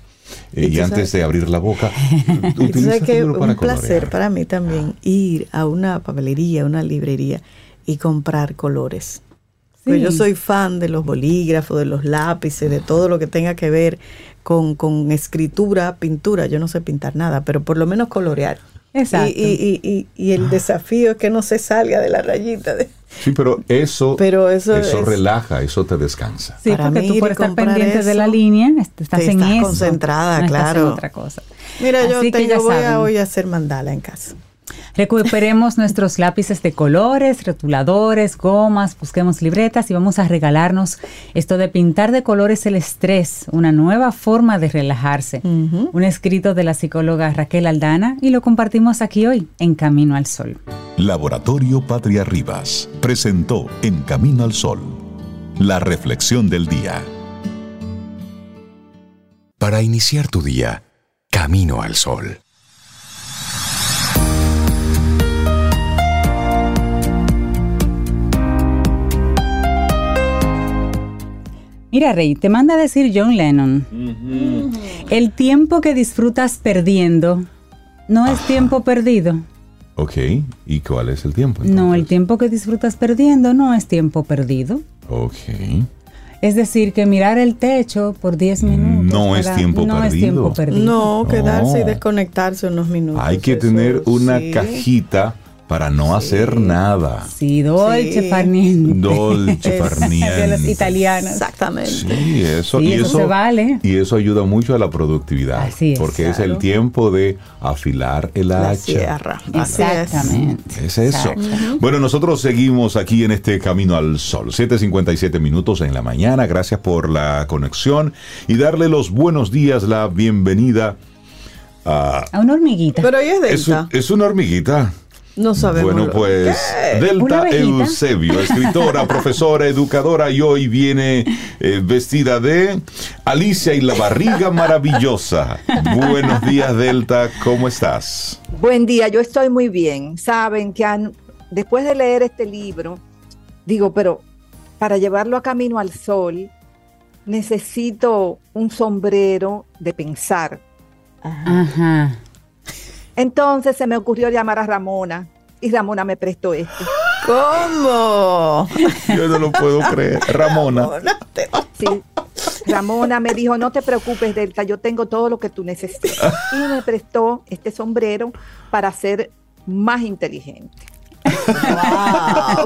Eh, y antes de abrir la boca, [laughs] utiliza este que un placer para mí también ir a una papelería, una librería y comprar colores yo soy fan de los bolígrafos, de los lápices, de todo lo que tenga que ver con, escritura, pintura. Yo no sé pintar nada, pero por lo menos colorear. Exacto. Y, el ah. desafío es que no se salga de la rayita. Sí, pero eso, pero eso, eso relaja, eso te descansa. Sí, porque tú por estar pendiente de la línea, estás en estás concentrada, claro. otra cosa. Mira, yo, tengo, voy a hoy a hacer mandala en casa. Recuperemos nuestros lápices de colores, rotuladores, gomas, busquemos libretas y vamos a regalarnos esto de pintar de colores el estrés, una nueva forma de relajarse. Un escrito de la psicóloga Raquel Aldana y lo compartimos aquí hoy en Camino al Sol. Laboratorio Patria Rivas presentó En Camino al Sol la reflexión del día. Para iniciar tu día, Camino al Sol. Mira, Rey, te manda a decir John Lennon. El tiempo que disfrutas perdiendo no es tiempo perdido. Ok, ¿y cuál es el tiempo? No, el tiempo que disfrutas perdiendo no es tiempo perdido. Ok. Es decir, que mirar el techo por 10 minutos. No, es tiempo, no es tiempo perdido. No, quedarse y desconectarse unos minutos. Hay que tener una cajita para no hacer nada. Sí, dolce sí. farniente. Dolce [laughs] farniente. de los italianos. Exactamente. Sí, eso, y eso, se vale. Y eso ayuda mucho a la productividad. Así es. Porque es el tiempo de afilar el la hacha. Sierra. Exactamente. Es, eso. Bueno, nosotros seguimos aquí en este Camino al Sol. 7.57 minutos en la mañana. Gracias por la conexión y darle los buenos días, la bienvenida a... A una hormiguita. Pero ella es Delta. Es, es una hormiguita. No sabemos. Bueno, pues Delta Eusebio, escritora, profesora, educadora, y hoy viene eh, vestida de Alicia y la barriga maravillosa. Buenos días, Delta, ¿cómo estás? Buen día, yo estoy muy bien. Saben que han, después de leer este libro, digo, pero para llevarlo a camino al sol, necesito un sombrero de pensar. Ajá. Entonces se me ocurrió llamar a Ramona y Ramona me prestó este. ¿Cómo? Yo no lo puedo creer. Ramona. Sí. Ramona me dijo, no te preocupes, Delta, yo tengo todo lo que tú necesitas. Y me prestó este sombrero para ser más inteligente. Wow.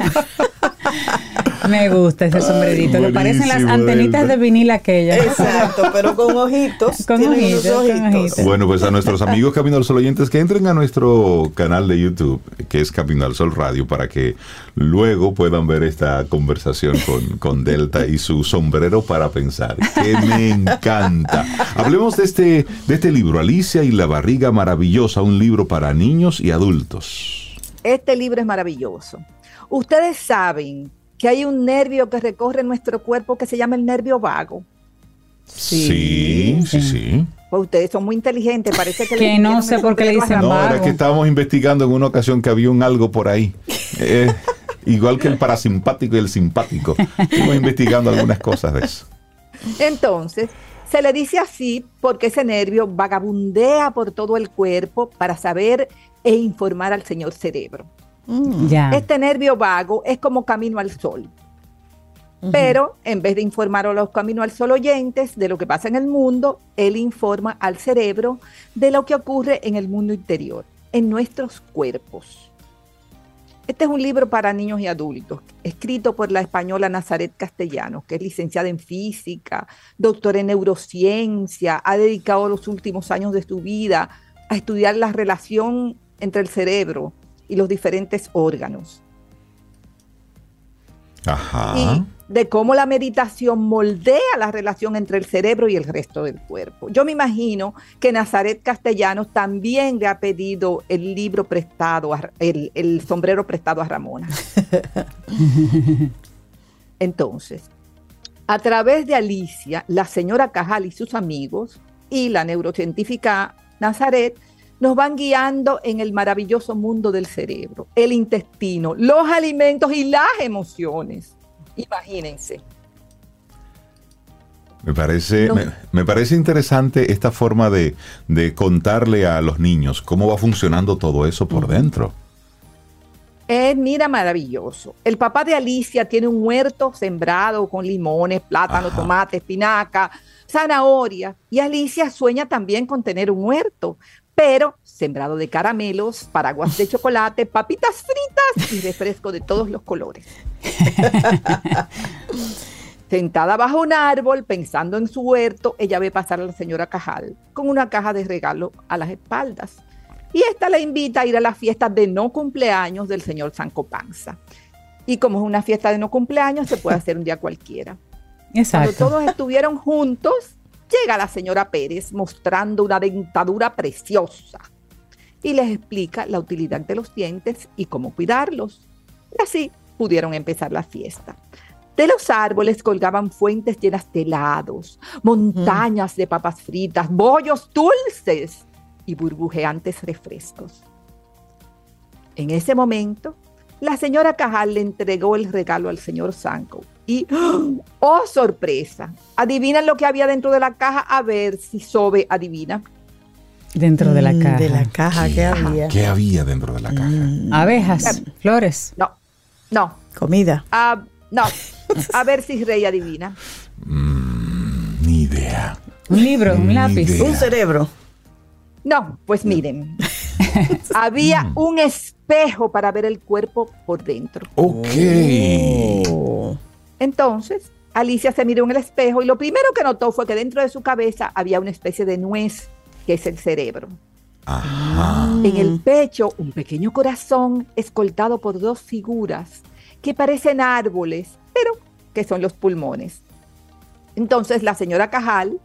Me gusta ese sombrerito. Le parecen las antenitas de vinil aquellas. Exacto, pero con [laughs] ojitos. Con ojitos, con ojitos. Bueno, pues a nuestros [laughs] amigos Camino al Sol oyentes que entren a nuestro canal de YouTube, que es Camino al Sol Radio, para que luego puedan ver esta conversación con, con Delta y su sombrero para pensar, que me encanta. Hablemos de este, de este libro, Alicia y la barriga maravillosa, un libro para niños y adultos. Este libro es maravilloso. Ustedes saben que hay un nervio que recorre nuestro cuerpo que se llama el nervio vago. Sí, sí, sí. Pues ustedes son muy inteligentes, parece que... que no sé por qué le dicen No, vago. era que estábamos investigando en una ocasión que había un algo por ahí. Eh, igual que el parasimpático y el simpático. Estuvimos investigando algunas cosas de eso. Entonces, se le dice así porque ese nervio vagabundea por todo el cuerpo para saber e informar al señor cerebro. Mm. Este nervio vago es como camino al sol. Pero en vez de informar a los camino al sol oyentes de lo que pasa en el mundo, él informa al cerebro de lo que ocurre en el mundo interior, en nuestros cuerpos. Este es un libro para niños y adultos, escrito por la española Nazaret Castellanos, que es licenciada en física, doctora en neurociencia, ha dedicado los últimos años de su vida a estudiar la relación entre el cerebro y los diferentes órganos. Ajá. Y de cómo la meditación moldea la relación entre el cerebro y el resto del cuerpo. Yo me imagino que Nazaret Castellanos también le ha pedido el libro prestado, a, el, el sombrero prestado a Ramona. [laughs] Entonces, a través de Alicia, la señora Cajal y sus amigos y la neurocientífica Nazaret nos van guiando en el maravilloso mundo del cerebro, el intestino, los alimentos y las emociones. Imagínense. Me parece, No. me, me parece interesante esta forma de, de contarle a los niños cómo va funcionando todo eso por dentro. Es, mira, maravilloso. El papá de Alicia tiene un huerto sembrado con limones, plátano, Ajá. tomate, espinaca, zanahoria. Y Alicia sueña también con tener un huerto, pero sembrado de caramelos, paraguas de chocolate, papitas fritas y refresco de todos los colores. [laughs] Sentada bajo un árbol, pensando en su huerto, ella ve pasar a la señora Cajal con una caja de regalo a las espaldas. Y esta la invita a ir a la fiesta de no cumpleaños del señor Sanco Panza. Y como es una fiesta de no cumpleaños, se puede hacer un día cualquiera. Cuando Exacto. todos estuvieron juntos, llega la señora Pérez mostrando una dentadura preciosa y les explica la utilidad de los dientes y cómo cuidarlos. Y así pudieron empezar la fiesta. De los árboles colgaban fuentes llenas de helados, montañas de papas fritas, bollos dulces y burbujeantes refrescos. En ese momento, la señora Cajal le entregó el regalo al señor Sanko y, ¡oh, sorpresa! Adivinan lo que había dentro de la caja, a ver si Sobe adivina. Dentro de la Mm, caja. De la caja Ajá. había. ¿Qué había dentro de la caja? Abejas, flores. No, no, Comida. ah, no. A ver si Rey adivina. Mm, ni idea. Un libro, un Ni lápiz. idea. Un cerebro. No, pues miren. [laughs] Había un espejo para ver el cuerpo por dentro. Ok. Oh. Entonces, Alicia se miró en el espejo y lo primero que notó fue que dentro de su cabeza había una especie de nuez, que es el cerebro. En el pecho, un pequeño corazón escoltado por dos figuras que parecen árboles, pero que son los pulmones. Entonces la señora Cajal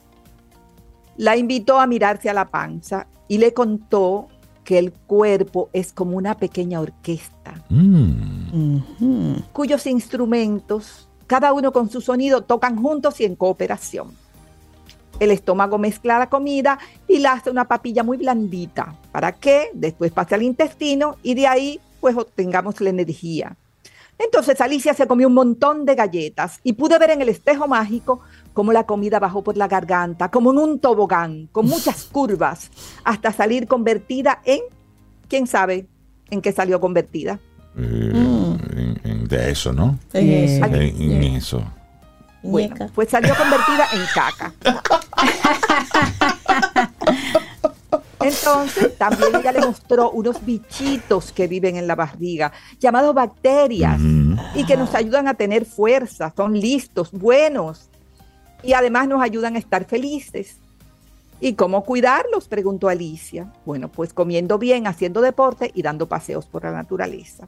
la invitó a mirarse a la panza y le contó que el cuerpo es como una pequeña orquesta, mm. cuyos instrumentos, cada uno con su sonido, tocan juntos y en cooperación. El estómago mezcla la comida y la hace una papilla muy blandita para que después pase al intestino y de ahí pues obtengamos la energía. Entonces Alicia se comió un montón de galletas y pude ver en el espejo mágico cómo la comida bajó por la garganta, como en un tobogán, con muchas [laughs] curvas, hasta salir convertida en, quién sabe en qué salió convertida. Eh, de eso, ¿no? En eso. En, eso. Bueno, pues salió convertida en caca. Entonces, también ella le mostró unos bichitos que viven en la barriga, llamados bacterias, y que nos ayudan a tener fuerza, son listos, buenos, y además nos ayudan a estar felices. ¿Y cómo cuidarlos? preguntó Alicia. Bueno, pues comiendo bien, haciendo deporte y dando paseos por la naturaleza.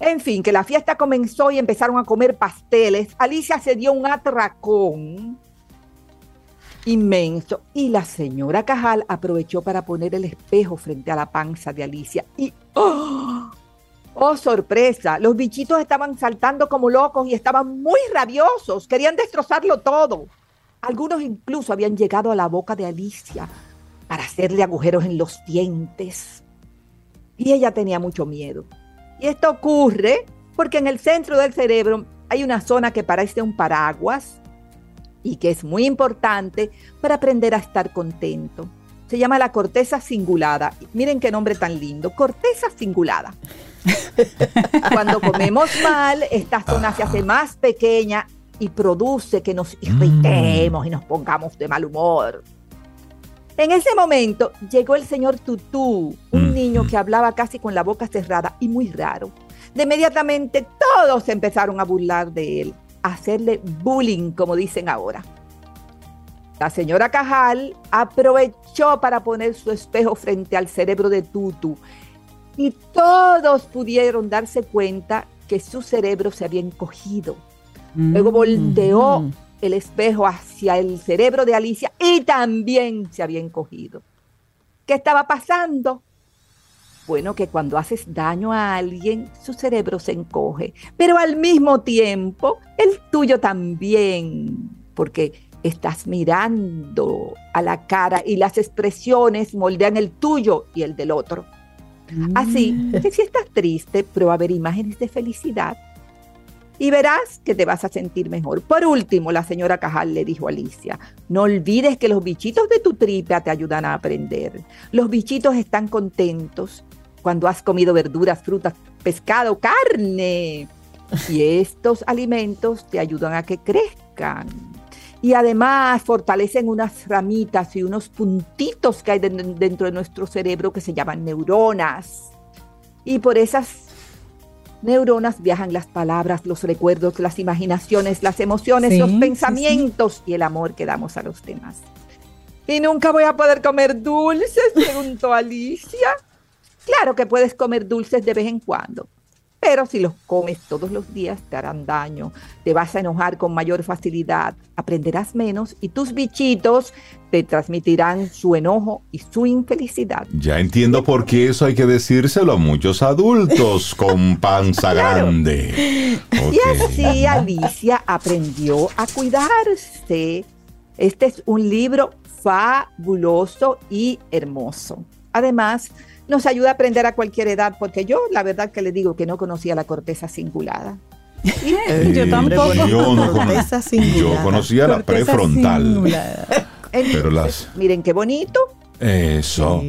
En fin, que la fiesta comenzó y empezaron a comer pasteles. Alicia se dio un atracón inmenso. Y la señora Cajal aprovechó para poner el espejo frente a la panza de Alicia. Y ¡oh! ¡Oh, sorpresa! Los bichitos estaban saltando como locos y estaban muy rabiosos. Querían destrozarlo todo. Algunos incluso habían llegado a la boca de Alicia para hacerle agujeros en los dientes. Y ella tenía mucho miedo. Y esto ocurre porque en el centro del cerebro hay una zona que parece un paraguas y que es muy importante para aprender a estar contento. Se llama la corteza cingulada. Miren qué nombre tan lindo, corteza cingulada. [laughs] Cuando comemos mal, esta zona se hace más pequeña y produce que nos irritemos y nos pongamos de mal humor. En ese momento llegó el señor Tutú, un niño que hablaba casi con la boca cerrada y muy raro. De inmediatamente todos empezaron a burlar de él hacerle bullying, como dicen ahora. La señora Cajal aprovechó para poner su espejo frente al cerebro de Tutu y todos pudieron darse cuenta que su cerebro se había encogido. Luego mm. volteó el espejo hacia el cerebro de Alicia y también se había encogido. ¿Qué estaba pasando? Bueno, que cuando haces daño a alguien, su cerebro se encoge, pero al mismo tiempo el tuyo también, porque estás mirando a la cara y las expresiones moldean el tuyo y el del otro. Así mm. que si estás triste, prueba a ver imágenes de felicidad y verás que te vas a sentir mejor. Por último, la señora Cajal le dijo a Alicia, no olvides que los bichitos de tu tripa te ayudan a aprender. Los bichitos están contentos cuando has comido verduras, frutas, pescado, carne. Y estos alimentos te ayudan a que crezcan. Y además fortalecen unas ramitas y unos puntitos que hay dentro de nuestro cerebro que se llaman neuronas. Y por esas neuronas viajan las palabras, los recuerdos, las imaginaciones, las emociones, los pensamientos y el amor que damos a los demás. ¿Y nunca voy a poder comer dulces? preguntó Alicia. Claro que puedes comer dulces de vez en cuando, pero si los comes todos los días te harán daño, te vas a enojar con mayor facilidad, aprenderás menos y tus bichitos te transmitirán su enojo y su infelicidad. Ya entiendo por qué eso hay que decírselo a muchos adultos [laughs] con panza grande. Y así Alicia aprendió a cuidarse. Este es un libro fabuloso y hermoso. Además, nos ayuda a aprender a cualquier edad, porque yo la verdad que le digo que no conocía la corteza cingulada. [laughs] yo tampoco. Yo, conocía la prefrontal. Pero [laughs] las... Miren qué bonito. Eso.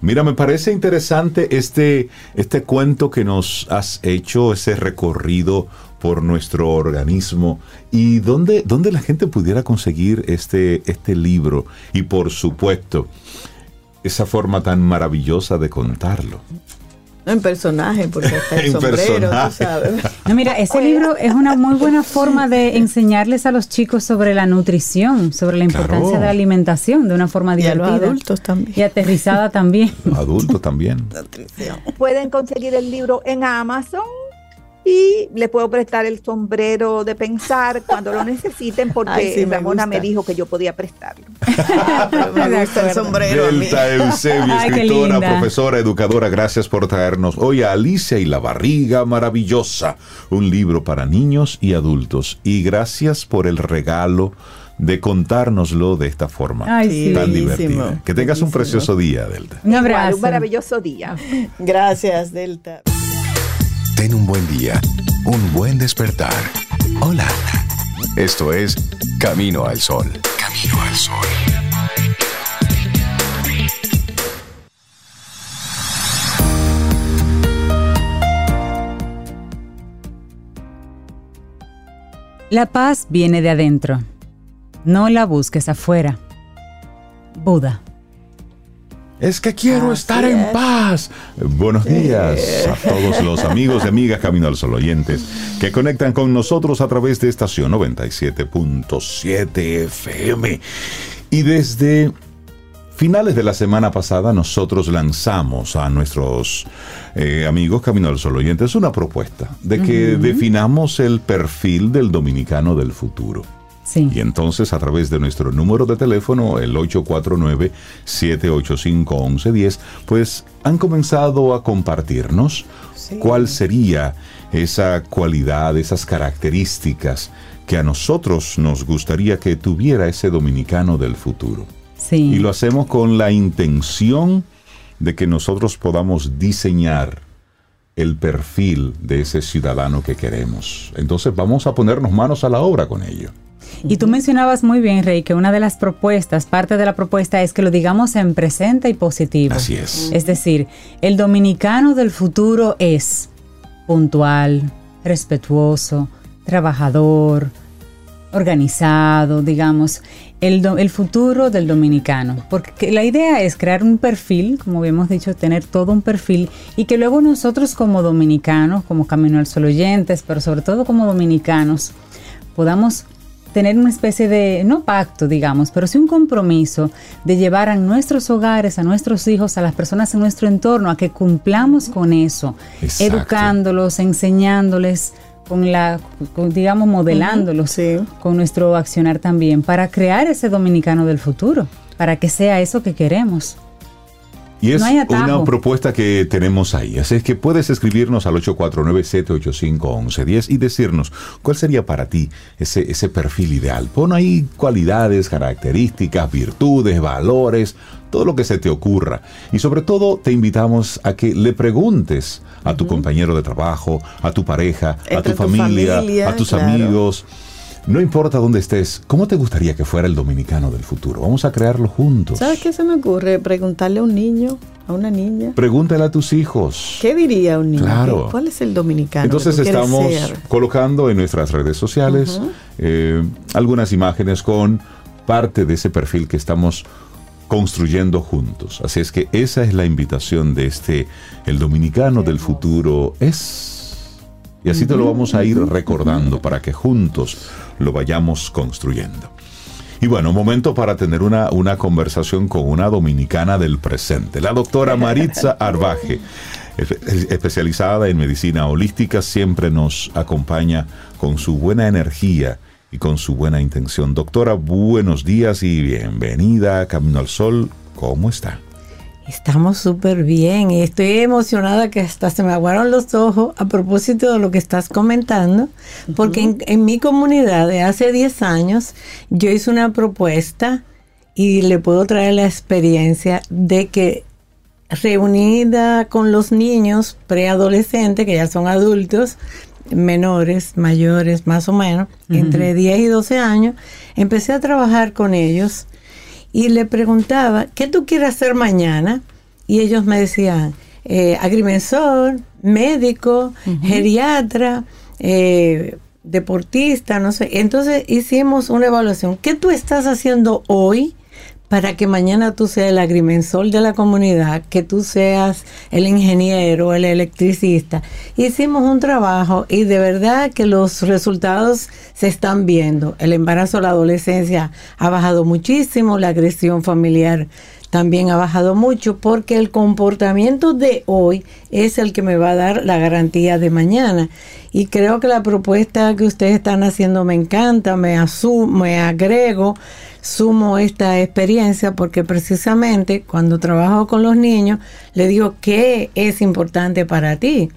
Mira, me parece interesante este, este cuento que nos has hecho, ese recorrido por nuestro organismo y dónde, dónde la gente pudiera conseguir este, este libro. Y por supuesto, esa forma tan maravillosa de contarlo. en personaje, porque está [laughs] el sombrero, tú sabes. [laughs] No, mira, ese libro es una muy buena forma de enseñarles a los chicos sobre la nutrición, sobre la importancia de la alimentación de una forma divertida. Y a adultos también. Y aterrizada también. adultos también. [laughs] Pueden conseguir el libro en Amazon y le puedo prestar el sombrero de pensar cuando lo necesiten [laughs] porque Ramona me, dijo que yo podía prestarlo. [laughs] me [laughs] gusta el sombrero. Delta Eusebio, escritora, profesora, educadora, gracias por traernos hoy a Alicia y la barriga maravillosa, un libro para niños y adultos. Y gracias por el regalo de contárnoslo de esta forma tan divertida. Que tengas un precioso día, Delta. Un abrazo. un maravilloso día. Gracias, Delta. Ten un buen día, un buen despertar. Hola. Esto es Camino al Sol. Camino al Sol. La paz viene de adentro. No la busques afuera. Buda. Es que quiero estar en paz. Buenos días a todos los amigos y amigas Camino al Sol oyentes que conectan con nosotros a través de estación 97.7 FM. Y desde finales de la semana pasada nosotros lanzamos a nuestros eh, amigos Camino al Sol oyentes una propuesta de que definamos el perfil del dominicano del futuro. Y entonces a través de nuestro número de teléfono, el 849-785-1110, pues han comenzado a compartirnos cuál sería esa cualidad, esas características que a nosotros nos gustaría que tuviera ese dominicano del futuro. Y lo hacemos con la intención de que nosotros podamos diseñar el perfil de ese ciudadano que queremos. Entonces vamos a ponernos manos a la obra con ello. Y tú mencionabas muy bien, Rey, que una de las propuestas, parte de la propuesta es que lo digamos en presente y positivo. Así es. Es decir, el dominicano del futuro es puntual, respetuoso, trabajador, organizado, digamos, el, el, futuro del dominicano. Porque la idea es crear un perfil, como habíamos dicho, tener todo un perfil y que luego nosotros como dominicanos, como Camino al Sol oyentes, pero sobre todo como dominicanos, podamos tener una especie de, no pacto, digamos, pero sí un compromiso de llevar a nuestros hogares, a nuestros hijos, a las personas en nuestro entorno, a que cumplamos con eso, educándolos, enseñándoles, con la, digamos, modelándolos con nuestro accionar también, para crear ese dominicano del futuro, para que sea eso que queremos. Y es una propuesta que tenemos ahí. Así es que puedes escribirnos al 849-785-1110 y decirnos cuál sería para ti ese, ese perfil ideal. Pon ahí cualidades, características, virtudes, valores, todo lo que se te ocurra. Y sobre todo te invitamos a que le preguntes a tu compañero de trabajo, a tu pareja, a tu, familia, a tus amigos no importa dónde estés, ¿cómo te gustaría que fuera el dominicano del futuro? Vamos a crearlo juntos. ¿Sabes qué se me ocurre? Preguntarle a un niño, a una niña. Pregúntale a tus hijos. ¿Qué diría un niño? Claro. ¿Cuál es el dominicano? Entonces estamos colocando en nuestras redes sociales eh, algunas imágenes con parte de ese perfil que estamos construyendo juntos. Así es que esa es la invitación de este, el dominicano del futuro es... Y así te lo vamos a ir recordando para que juntos lo vayamos construyendo. Y bueno, momento para tener una, una conversación con una dominicana del presente, la doctora Maritza [laughs] Arbaje, especializada en medicina holística, siempre nos acompaña con su buena energía y con su buena intención. Doctora, buenos días y bienvenida a Camino al Sol. ¿Cómo está? Estamos súper bien y estoy emocionada que hasta se me aguaron los ojos a propósito de lo que estás comentando, porque en, mi comunidad de hace 10 años yo hice una propuesta y le puedo traer la experiencia de que reunida con los niños preadolescentes, que ya son adultos, menores, mayores, más o menos, entre 10 y 12 años, empecé a trabajar con ellos y le preguntaba, ¿qué tú quieres hacer mañana? Y ellos me decían, eh, agrimensor, médico, geriatra, eh, deportista, no sé. Entonces hicimos una evaluación. ¿Qué tú estás haciendo hoy para que mañana tú seas el agrimensor de la comunidad, que tú seas el ingeniero, el electricista. Hicimos un trabajo y de verdad que los resultados se están viendo. El embarazo, la adolescencia ha bajado muchísimo, la agresión familiar también ha bajado mucho porque el comportamiento de hoy es el que me va a dar la garantía de mañana. Y creo que la propuesta que ustedes están haciendo me encanta, me asumo, me agrego, sumo esta experiencia porque precisamente cuando trabajo con los niños le digo qué es importante para ti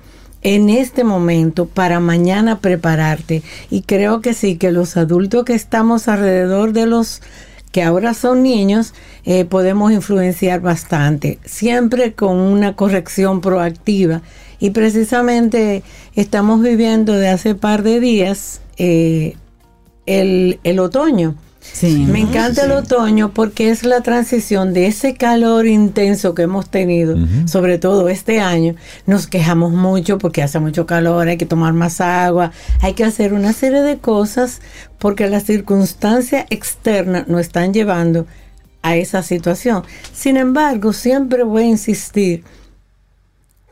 en este momento para mañana prepararte. Y creo que sí, que los adultos que estamos alrededor de los que ahora son niños, eh, podemos influenciar bastante, siempre con una corrección proactiva. Y precisamente estamos viviendo de hace par de días eh, el, el otoño. Me encanta el otoño porque es la transición de ese calor intenso que hemos tenido, sobre todo este año. Nos quejamos mucho porque hace mucho calor, hay que tomar más agua, hay que hacer una serie de cosas porque las circunstancias externas nos están llevando a esa situación. Sin embargo, siempre voy a insistir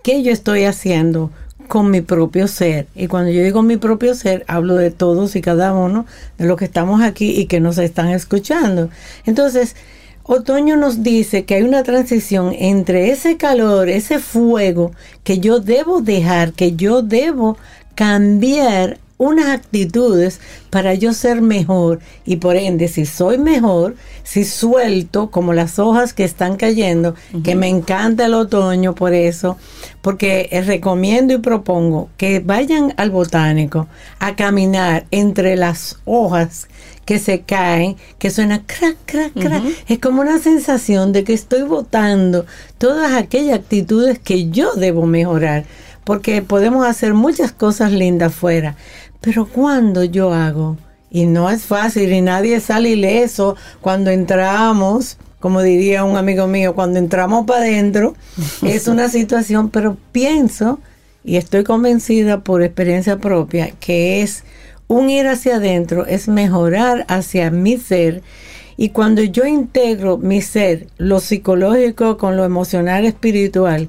que yo estoy haciendo con mi propio ser. Y cuando yo digo mi propio ser, hablo de todos y cada uno de los que estamos aquí y que nos están escuchando. Entonces, Otoño nos dice que hay una transición entre ese calor, ese fuego que yo debo dejar, que yo debo cambiar unas actitudes para yo ser mejor y por ende si soy mejor, si suelto como las hojas que están cayendo, que me encanta el otoño por eso, porque recomiendo y propongo que vayan al botánico a caminar entre las hojas que se caen, que suena crack, crack, crack. Es como una sensación de que estoy botando todas aquellas actitudes que yo debo mejorar, porque podemos hacer muchas cosas lindas fuera, pero cuando yo hago, y no es fácil y nadie sale ileso cuando entramos, como diría un amigo mío, cuando entramos para adentro, [laughs] es una situación, pero pienso y estoy convencida por experiencia propia que es un ir hacia adentro, es mejorar hacia mi ser. Y cuando yo integro mi ser, lo psicológico con lo emocional, espiritual,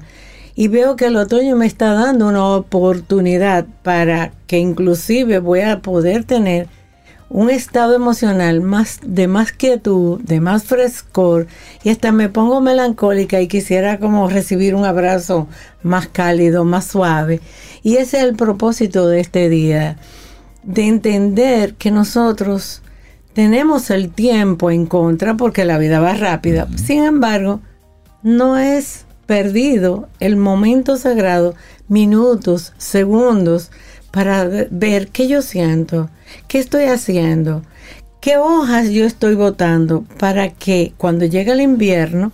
y veo que el otoño me está dando una oportunidad para que inclusive voy a poder tener un estado emocional más de más quietud, de más frescor y hasta me pongo melancólica y quisiera como recibir un abrazo más cálido, más suave. Y ese es el propósito de este día, de entender que nosotros tenemos el tiempo en contra porque la vida va rápida. Sin embargo, no es perdido el momento sagrado, minutos, segundos, para ver qué yo siento, qué estoy haciendo, qué hojas yo estoy botando para que cuando llegue el invierno,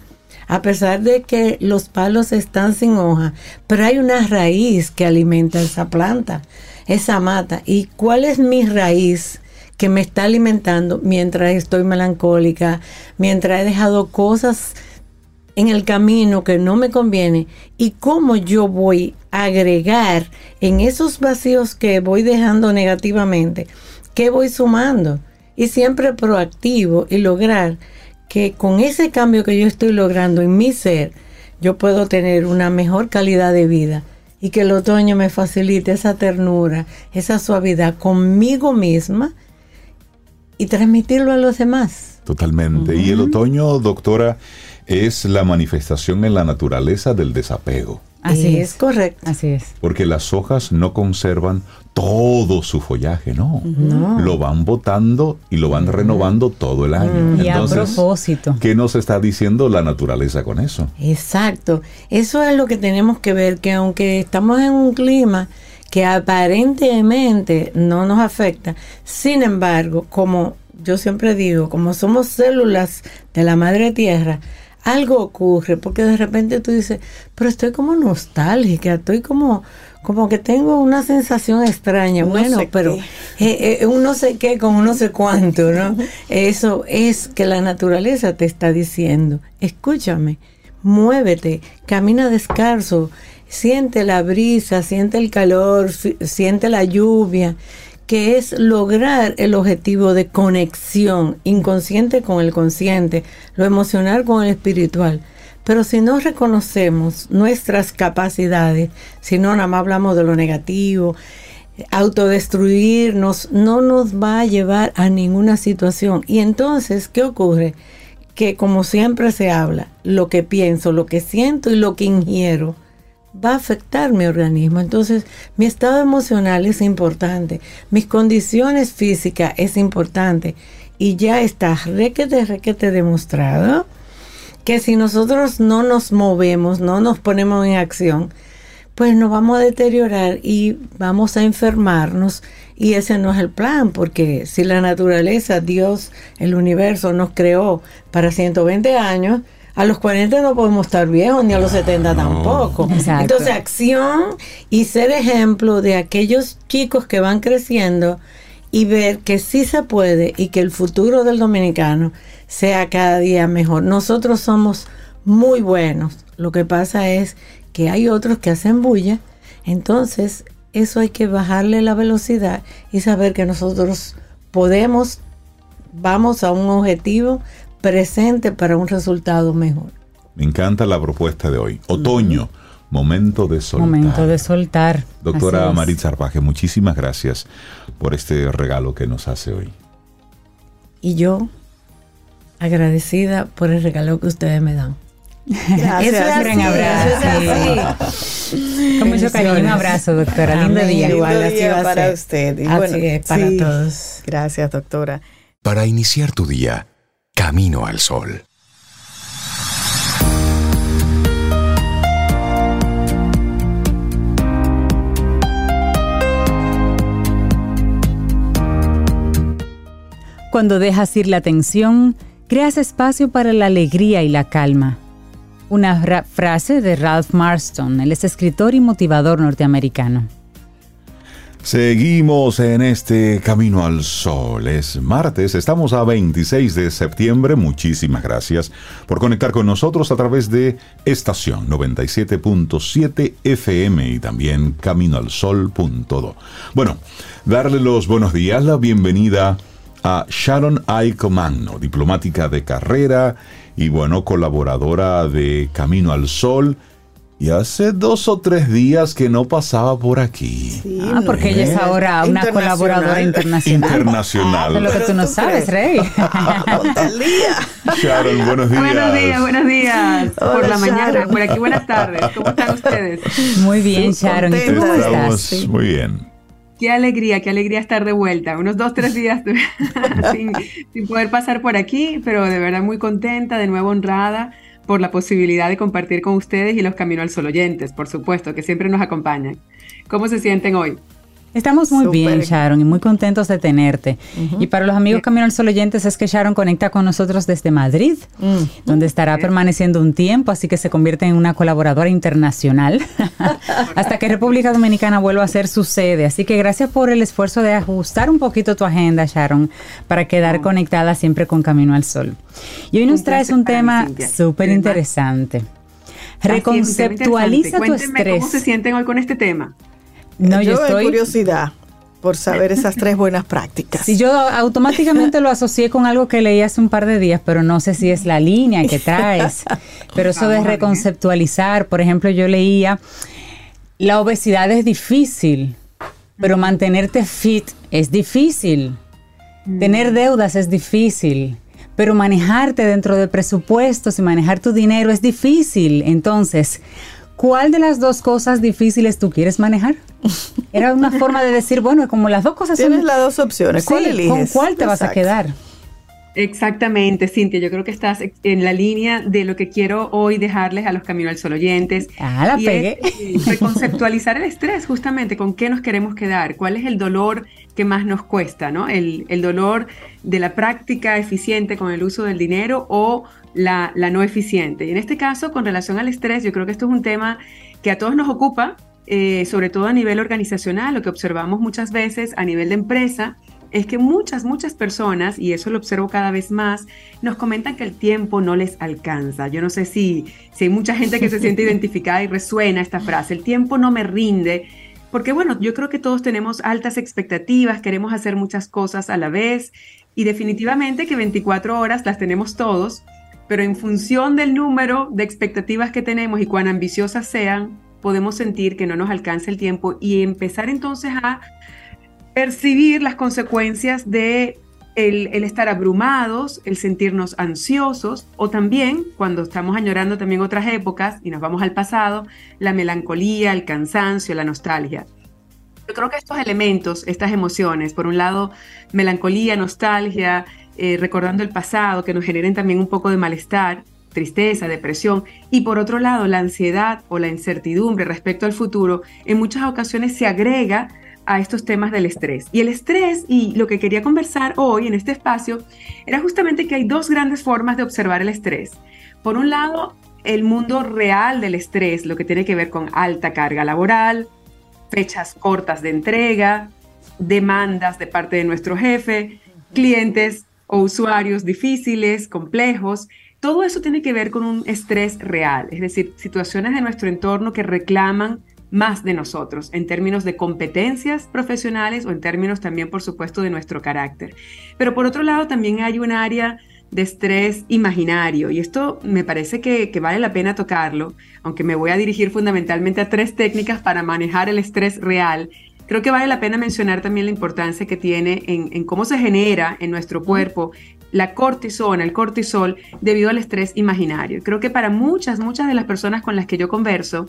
a pesar de que los palos están sin hoja, pero hay una raíz que alimenta esa planta, esa mata. ¿Y cuál es mi raíz? que me está alimentando mientras estoy melancólica, mientras he dejado cosas en el camino que no me conviene y cómo yo voy a agregar en esos vacíos que voy dejando negativamente, qué voy sumando y siempre proactivo y lograr que con ese cambio que yo estoy logrando en mi ser, yo puedo tener una mejor calidad de vida y que el otoño me facilite esa ternura, esa suavidad conmigo misma y transmitirlo a los demás. Totalmente. Y el otoño, doctora, es la manifestación en la naturaleza del desapego. Así es, correcto. Así es. Porque las hojas no conservan todo su follaje, no. Lo van botando y lo van renovando todo el año. Y a propósito. ¿Qué nos está diciendo la naturaleza con eso? Exacto. Eso es lo que tenemos que ver, que aunque estamos en un clima que aparentemente no nos afecta, sin embargo, como yo siempre digo, como somos células de la madre tierra, algo ocurre, porque de repente tú dices, pero estoy como nostálgica, estoy como, como que tengo una sensación extraña. bueno, pero eh, eh, un no sé qué con un no sé cuánto, ¿no? [laughs] Eso es que la naturaleza te está diciendo, escúchame, muévete, camina descalzo, siente la brisa, siente el calor, siente la lluvia que es lograr el objetivo de conexión inconsciente con el consciente, lo emocional con el espiritual. Pero si no reconocemos nuestras capacidades, si no nada más hablamos de lo negativo, autodestruirnos no nos va a llevar a ninguna situación. Y entonces, ¿qué ocurre? Que como siempre se habla, lo que pienso, lo que siento y lo que ingiero va a afectar mi organismo. Entonces, mi estado emocional es importante, mis condiciones físicas es importante y ya está requete, requete demostrado que si nosotros no nos movemos, no nos ponemos en acción, pues nos vamos a deteriorar y vamos a enfermarnos y ese no es el plan, porque si la naturaleza, Dios, el universo nos creó para 120 años, a los 40 no podemos estar viejos, ni a los 70 tampoco. Entonces, acción y ser ejemplo de aquellos chicos que van creciendo y ver que sí se puede y que el futuro del dominicano sea cada día mejor. Nosotros somos muy buenos. Lo que pasa es que hay otros que hacen bulla. Entonces, eso hay que bajarle la velocidad y saber que nosotros podemos, vamos a un objetivo presente para un resultado mejor. Me encanta la propuesta de hoy. Otoño, momento de soltar. Momento de soltar. Doctora Maritza Arpaje, muchísimas gracias por este regalo que nos hace hoy. Y yo, agradecida por el regalo que ustedes me dan. Gracias, Eso es un abrazo. [laughs] Con mucho cariño, un abrazo, doctora. Lindo día. Igual, día para usted. Y bueno, es, para todos. Gracias, doctora. Para iniciar tu día, Camino al Sol. Cuando dejas ir la tensión, creas espacio para la alegría y la calma. Una frase de Ralph Marston, el escritor y motivador norteamericano. Seguimos en este Camino al Sol. Es martes, estamos a 26 de septiembre. Muchísimas gracias por conectar con nosotros a través de estación 97.7 FM y también caminoalsol.do. Bueno, darle los buenos días, la bienvenida a Sharon Aiko Magno, diplomática de carrera y bueno, colaboradora de Camino al Sol y hace dos o tres días que no pasaba por aquí. ah, porque ella es ahora una colaboradora internacional. Internacional. Ah, lo que tú no sabes, Rey. [laughs] Sharon, buenos días. Buenos días, buenos días. por la mañana, por aquí buenas tardes. ¿Cómo están ustedes? Muy bien, Sharon. ¿Y tú cómo estás? Muy bien. Qué alegría, qué alegría estar de vuelta. Unos dos, tres días [laughs] sin, sin poder pasar por aquí, pero de verdad muy contenta, de nuevo honrada por la posibilidad de compartir con ustedes y los Camino al Sol oyentes, por supuesto, que siempre nos acompañan. ¿Cómo se sienten hoy? Estamos muy bien, Sharon, y muy contentos de tenerte. Y para los amigos Camino al Sol oyentes es que Sharon conecta con nosotros desde Madrid, mm. donde estará permaneciendo un tiempo, así que se convierte en una colaboradora internacional [laughs] hasta que República Dominicana vuelva a ser su sede. Así que gracias por el esfuerzo de ajustar un poquito tu agenda, Sharon, para quedar conectada siempre con Camino al Sol. Y hoy nos traes un tema súper interesante. Reconceptualiza tu estrés. ¿Cómo se sienten hoy con este tema? No, yo, yo estoy... curiosidad por saber [laughs] esas tres buenas prácticas. Sí, yo automáticamente lo asocié con algo que leí hace un par de días, pero no sé si es la línea que [laughs] traes. Pero eso de reconceptualizar, por ejemplo, yo leía, la obesidad es difícil, pero mantenerte fit es difícil. Tener deudas es difícil, pero manejarte dentro de presupuestos y manejar tu dinero es difícil. Entonces, ¿cuál de las dos cosas difíciles tú quieres manejar? [laughs] Era una forma de decir, bueno, como las dos cosas Tienes las dos opciones, ¿cuál eliges? ¿Con cuál te vas a quedar? Exactamente, Cintia, yo creo que estás en la línea de lo que quiero hoy dejarles a los Camino al Sol oyentes. Ah, la pegué. reconceptualizar el estrés, justamente, con qué nos queremos quedar, cuál es el dolor que más nos cuesta, ¿no? El, el dolor de la práctica eficiente con el uso del dinero o la, la, no eficiente. Y en este caso, con relación al estrés, yo creo que esto es un tema que a todos nos ocupa, eh, sobre todo a nivel organizacional, lo que observamos muchas veces a nivel de empresa, es que muchas, muchas personas, y eso lo observo cada vez más, nos comentan que el tiempo no les alcanza. Yo no sé si, si hay mucha gente que se siente [laughs] identificada y resuena esta frase, el tiempo no me rinde porque bueno, yo creo que todos tenemos altas expectativas, queremos hacer muchas cosas a la vez y definitivamente que 24 horas las tenemos todos, pero en función del número de expectativas que tenemos y cuán ambiciosas sean, podemos sentir que no nos alcanza el tiempo y empezar entonces a percibir las consecuencias de el, estar abrumados, el sentirnos ansiosos o también cuando estamos añorando también otras épocas y nos vamos al pasado, la melancolía, el cansancio, la nostalgia. Yo creo que estos elementos, estas emociones, por un lado, melancolía, nostalgia, eh, recordando el pasado, que nos generen también un poco de malestar, tristeza, depresión, y por otro lado, la ansiedad o la incertidumbre respecto al futuro, en muchas ocasiones se agrega a estos temas del estrés. Y el estrés, y lo que quería conversar hoy en este espacio, era justamente que hay dos grandes formas de observar el estrés. Por un lado, el mundo real del estrés, lo que tiene que ver con alta carga laboral, fechas cortas de entrega, demandas de parte de nuestro jefe, clientes o usuarios difíciles, complejos. Todo eso tiene que ver con un estrés real, es decir, situaciones de nuestro entorno que reclaman más de nosotros en términos de competencias profesionales o en términos también, por supuesto, de nuestro carácter. Pero por otro lado, también hay un área de estrés imaginario y esto me parece que, vale la pena tocarlo, aunque me voy a dirigir fundamentalmente a tres técnicas para manejar el estrés real. Creo que vale la pena mencionar también la importancia que tiene en, en cómo se genera en nuestro cuerpo la cortisona, el cortisol, debido al estrés imaginario. Creo que para muchas, muchas de las personas con las que yo converso,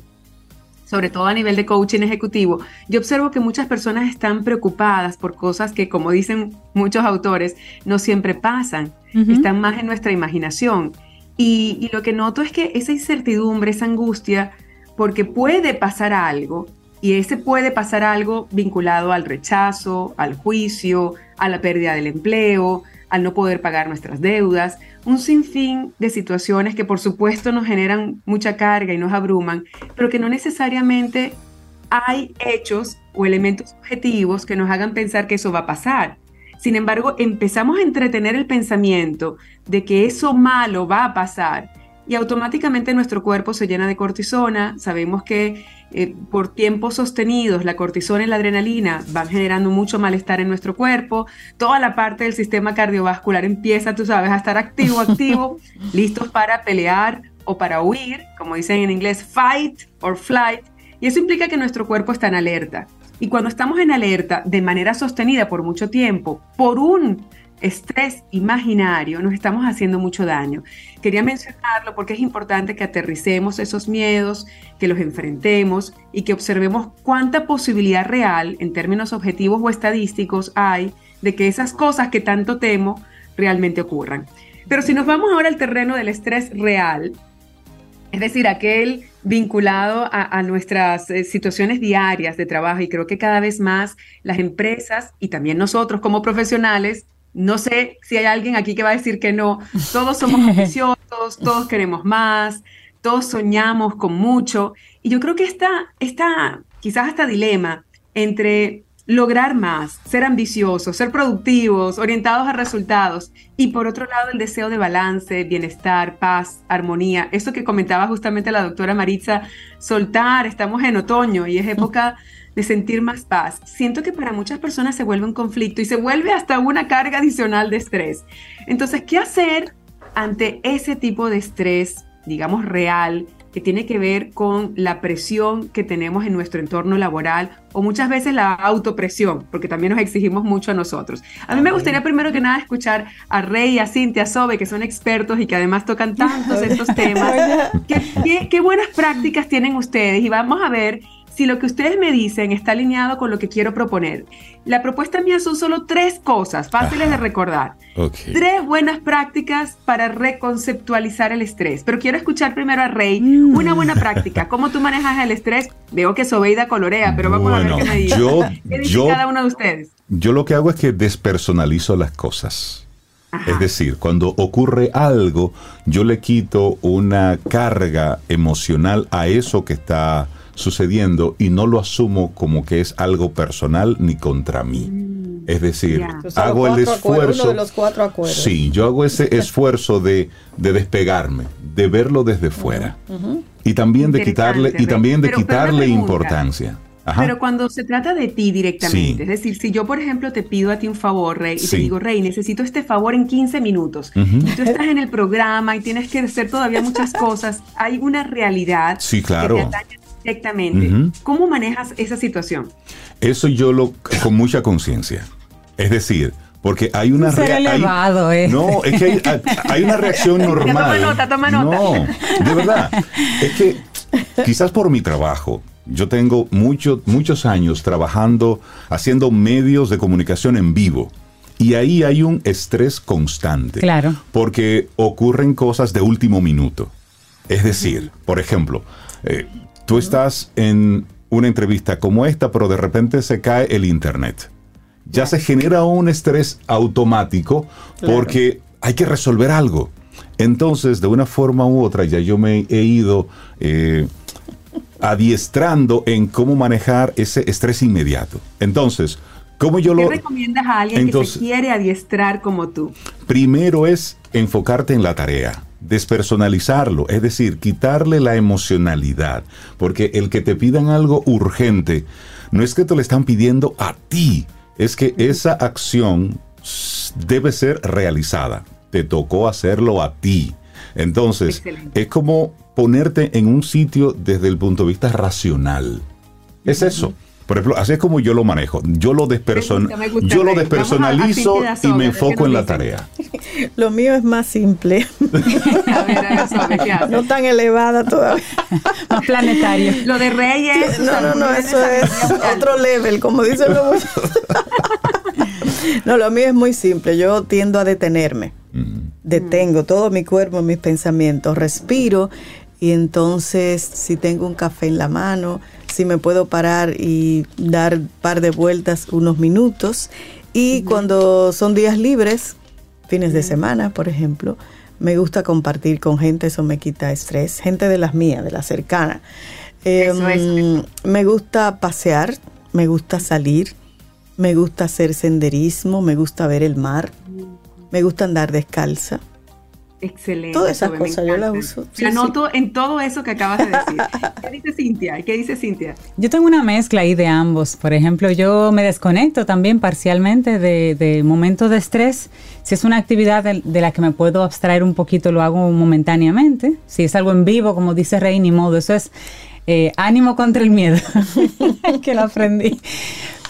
sobre todo a nivel de coaching ejecutivo, yo observo que muchas personas están preocupadas por cosas que, como dicen muchos autores, no siempre pasan, están más en nuestra imaginación. Y, y lo que noto es que esa incertidumbre, esa angustia, porque puede pasar algo, y ese puede pasar algo vinculado al rechazo, al juicio, a la pérdida del empleo, al no poder pagar nuestras deudas, un sinfín de situaciones que por supuesto nos generan mucha carga y nos abruman, pero que no necesariamente hay hechos o elementos objetivos que nos hagan pensar que eso va a pasar. Sin embargo, empezamos a entretener el pensamiento de que eso malo va a pasar y automáticamente nuestro cuerpo se llena de cortisona. Sabemos que eh, por tiempos sostenidos la cortisona y la adrenalina van generando mucho malestar en nuestro cuerpo. Toda la parte del sistema cardiovascular empieza, tú sabes, a estar activo, activo, [laughs] listos para pelear o para huir, como dicen en inglés, fight or flight. Y eso implica que nuestro cuerpo está en alerta. Y cuando estamos en alerta de manera sostenida por mucho tiempo, por un estrés imaginario, nos estamos haciendo mucho daño. Quería mencionarlo porque es importante que aterricemos esos miedos, que los enfrentemos y que observemos cuánta posibilidad real, en términos objetivos o estadísticos, hay de que esas cosas que tanto temo realmente ocurran. Pero si nos vamos ahora al terreno del estrés real, es decir, aquel vinculado a, nuestras eh, situaciones diarias de trabajo y creo que cada vez más las empresas y también nosotros como profesionales no sé si hay alguien aquí que va a decir que no. Todos somos [laughs] ambiciosos, todos queremos más, todos soñamos con mucho. Y yo creo que está, está quizás hasta dilema entre lograr más, ser ambiciosos, ser productivos, orientados a resultados y por otro lado el deseo de balance, bienestar, paz, armonía. Eso que comentaba justamente la doctora Maritza, soltar, estamos en otoño y es época de sentir más paz. Siento que para muchas personas se vuelve un conflicto y se vuelve hasta una carga adicional de estrés. Entonces, ¿qué hacer ante ese tipo de estrés, digamos, real, que tiene que ver con la presión que tenemos en nuestro entorno laboral o muchas veces la autopresión, porque también nos exigimos mucho a nosotros. A mí me gustaría primero que nada escuchar a Rey a Cintia Sobe, que son expertos y que además tocan tantos [laughs] estos temas. ¿Qué, qué buenas prácticas tienen ustedes? Y vamos a ver si lo que ustedes me dicen está alineado con lo que quiero proponer. La propuesta mía son solo tres cosas fáciles de recordar. Tres buenas prácticas para reconceptualizar el estrés. Pero quiero escuchar primero a Rey. Mm. Una buena práctica. ¿Cómo tú manejas el estrés? Veo que Sobeida colorea, pero vamos a ver qué me dice. [laughs] ¿Qué dice cada uno de ustedes? Yo lo que hago es que despersonalizo las cosas. Es decir, cuando ocurre algo, yo le quito una carga emocional a eso que está sucediendo y no lo asumo como que es algo personal ni contra mí. Mm. Es decir, hago el esfuerzo. de los cuatro acuerdos. Sí, yo hago ese [laughs] esfuerzo de, despegarme, de verlo desde fuera. Y también de quitarle, y también de quitarle importancia. Pero cuando se trata de ti directamente, es decir, si yo, por ejemplo, te pido a ti un favor, Rey, y te digo, Rey, necesito este favor en 15 minutos, y tú estás en el programa y tienes que hacer todavía muchas cosas, hay una realidad que te atañe directamente. ¿Cómo manejas esa situación? Eso yo lo con mucha conciencia. Es decir, porque hay una reacción. ¿eh? No, es que hay, una reacción normal. toma nota, toma nota. No, de verdad. Es que quizás por mi trabajo, yo tengo muchos años trabajando, haciendo medios de comunicación en vivo. Y ahí hay un estrés constante. Claro. Porque ocurren cosas de último minuto. Es decir, por ejemplo, eh, tú estás en una entrevista como esta, pero de repente se cae el internet. Ya se genera un estrés automático porque hay que resolver algo. Entonces, de una forma u otra, ya yo me he ido eh, adiestrando en cómo manejar ese estrés inmediato. Entonces, ¿cómo yo lo... ¿Qué recomiendas a alguien que se quiere adiestrar como tú? Primero es enfocarte en la tarea despersonalizarlo, es decir, quitarle la emocionalidad, porque el que te pidan algo urgente no es que te lo están pidiendo a ti, es que esa acción debe ser realizada, te tocó hacerlo a ti. Entonces, es como ponerte en un sitio desde el punto de vista racional. Es eso. Por ejemplo, así es como yo lo manejo. Yo lo, yo lo despersonalizo y me enfoco en la tarea. [laughs] Lo mío es más simple. [laughs] [laughs] no tan elevada todavía. más planetario. Lo de Reyes. No, no, no, eso es otro level, como dicen los No, lo mío es muy simple. Yo tiendo a detenerme. Mm. Detengo todo mi cuerpo, mis pensamientos, respiro y entonces si tengo un café en la mano, si me puedo parar y dar par de vueltas unos minutos. Y cuando son días libres, fines de semana, por ejemplo, me gusta compartir con gente, eso me quita estrés, gente de las mías, de las cercanas. Em, me gusta pasear, me gusta salir, me gusta hacer senderismo, me gusta ver el mar, me gusta andar descalza. Excelente. Todas esas cosas yo las uso. Sí, anoto en todo eso que acabas de decir. [laughs] ¿Qué dice Cintia? ¿Qué dice Cintia? Yo tengo una mezcla ahí de ambos. Por ejemplo, yo me desconecto también parcialmente de, momentos de estrés. Si es una actividad de, la que me puedo abstraer un poquito, lo hago momentáneamente. Si es algo en vivo, como dice Rey, ni modo. Eso es eh, ánimo contra el miedo, [laughs] que lo aprendí.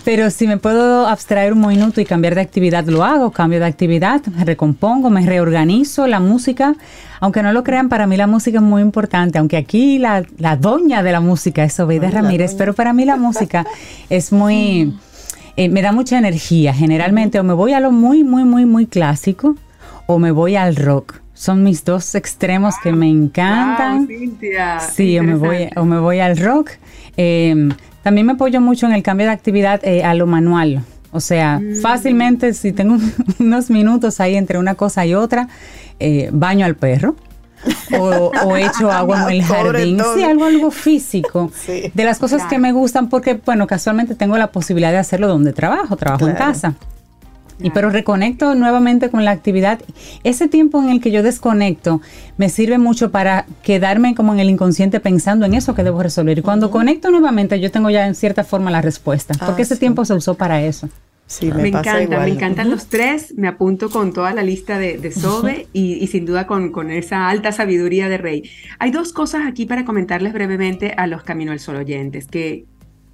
Pero si me puedo abstraer un minuto y cambiar de actividad, lo hago, cambio de actividad, me recompongo, me reorganizo la música. Aunque no lo crean, para mí la música es muy importante, aunque aquí la, la doña de la música es Obeida Ramírez, pero para mí la música [laughs] es muy... Eh, me da mucha energía. Generalmente o me voy a lo muy, muy, muy, muy clásico o me voy al rock. Son mis dos extremos que me encantan. sí, o me, voy, o me voy al rock. Eh, también me apoyo mucho en el cambio de actividad eh, a lo manual. O sea, mm. fácilmente si tengo [laughs] unos minutos ahí entre una cosa y otra, eh, baño al perro. o, o, echo [laughs] agua en el jardín. Sí, algo, algo físico. De las cosas que me gustan porque, bueno, casualmente tengo la posibilidad de hacerlo donde trabajo, trabajo en casa. Y pero reconecto nuevamente con la actividad. Ese tiempo en el que yo desconecto me sirve mucho para quedarme como en el inconsciente pensando en eso que debo resolver. Y cuando conecto nuevamente, yo tengo ya en cierta forma la respuesta, ah, porque ese tiempo se usó para eso. Sí, me, encanta, me encantan los tres, me apunto con toda la lista de, de Sobe y, sin duda con, con, esa alta sabiduría de Rey. Hay dos cosas aquí para comentarles brevemente a los Camino al Sol oyentes, que,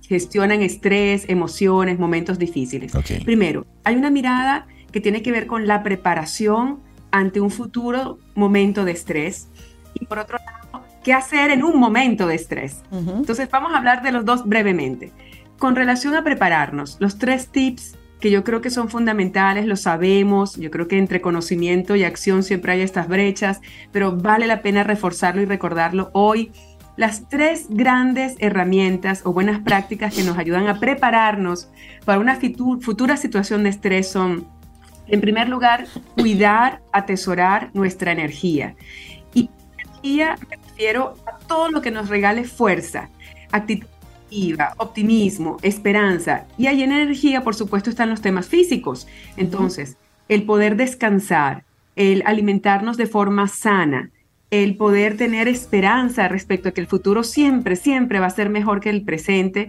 gestionan estrés, emociones, momentos difíciles. Primero, hay una mirada que tiene que ver con la preparación ante un futuro momento de estrés. Y por otro lado, qué hacer en un momento de estrés. Entonces, vamos a hablar de los dos brevemente. Con relación a prepararnos, los tres tips que yo creo que son fundamentales, lo sabemos, yo creo que entre conocimiento y acción siempre hay estas brechas, pero vale la pena reforzarlo y recordarlo hoy las tres grandes herramientas o buenas prácticas que nos ayudan a prepararnos para una futura situación de estrés son, en primer lugar, cuidar, atesorar nuestra energía. Y energía me refiero a todo lo que nos regale fuerza, actitud optimismo, esperanza. Y ahí en energía, por supuesto, están los temas físicos. Entonces, el poder descansar, el alimentarnos de forma sana, el poder tener esperanza respecto a que el futuro siempre, siempre va a ser mejor que el presente,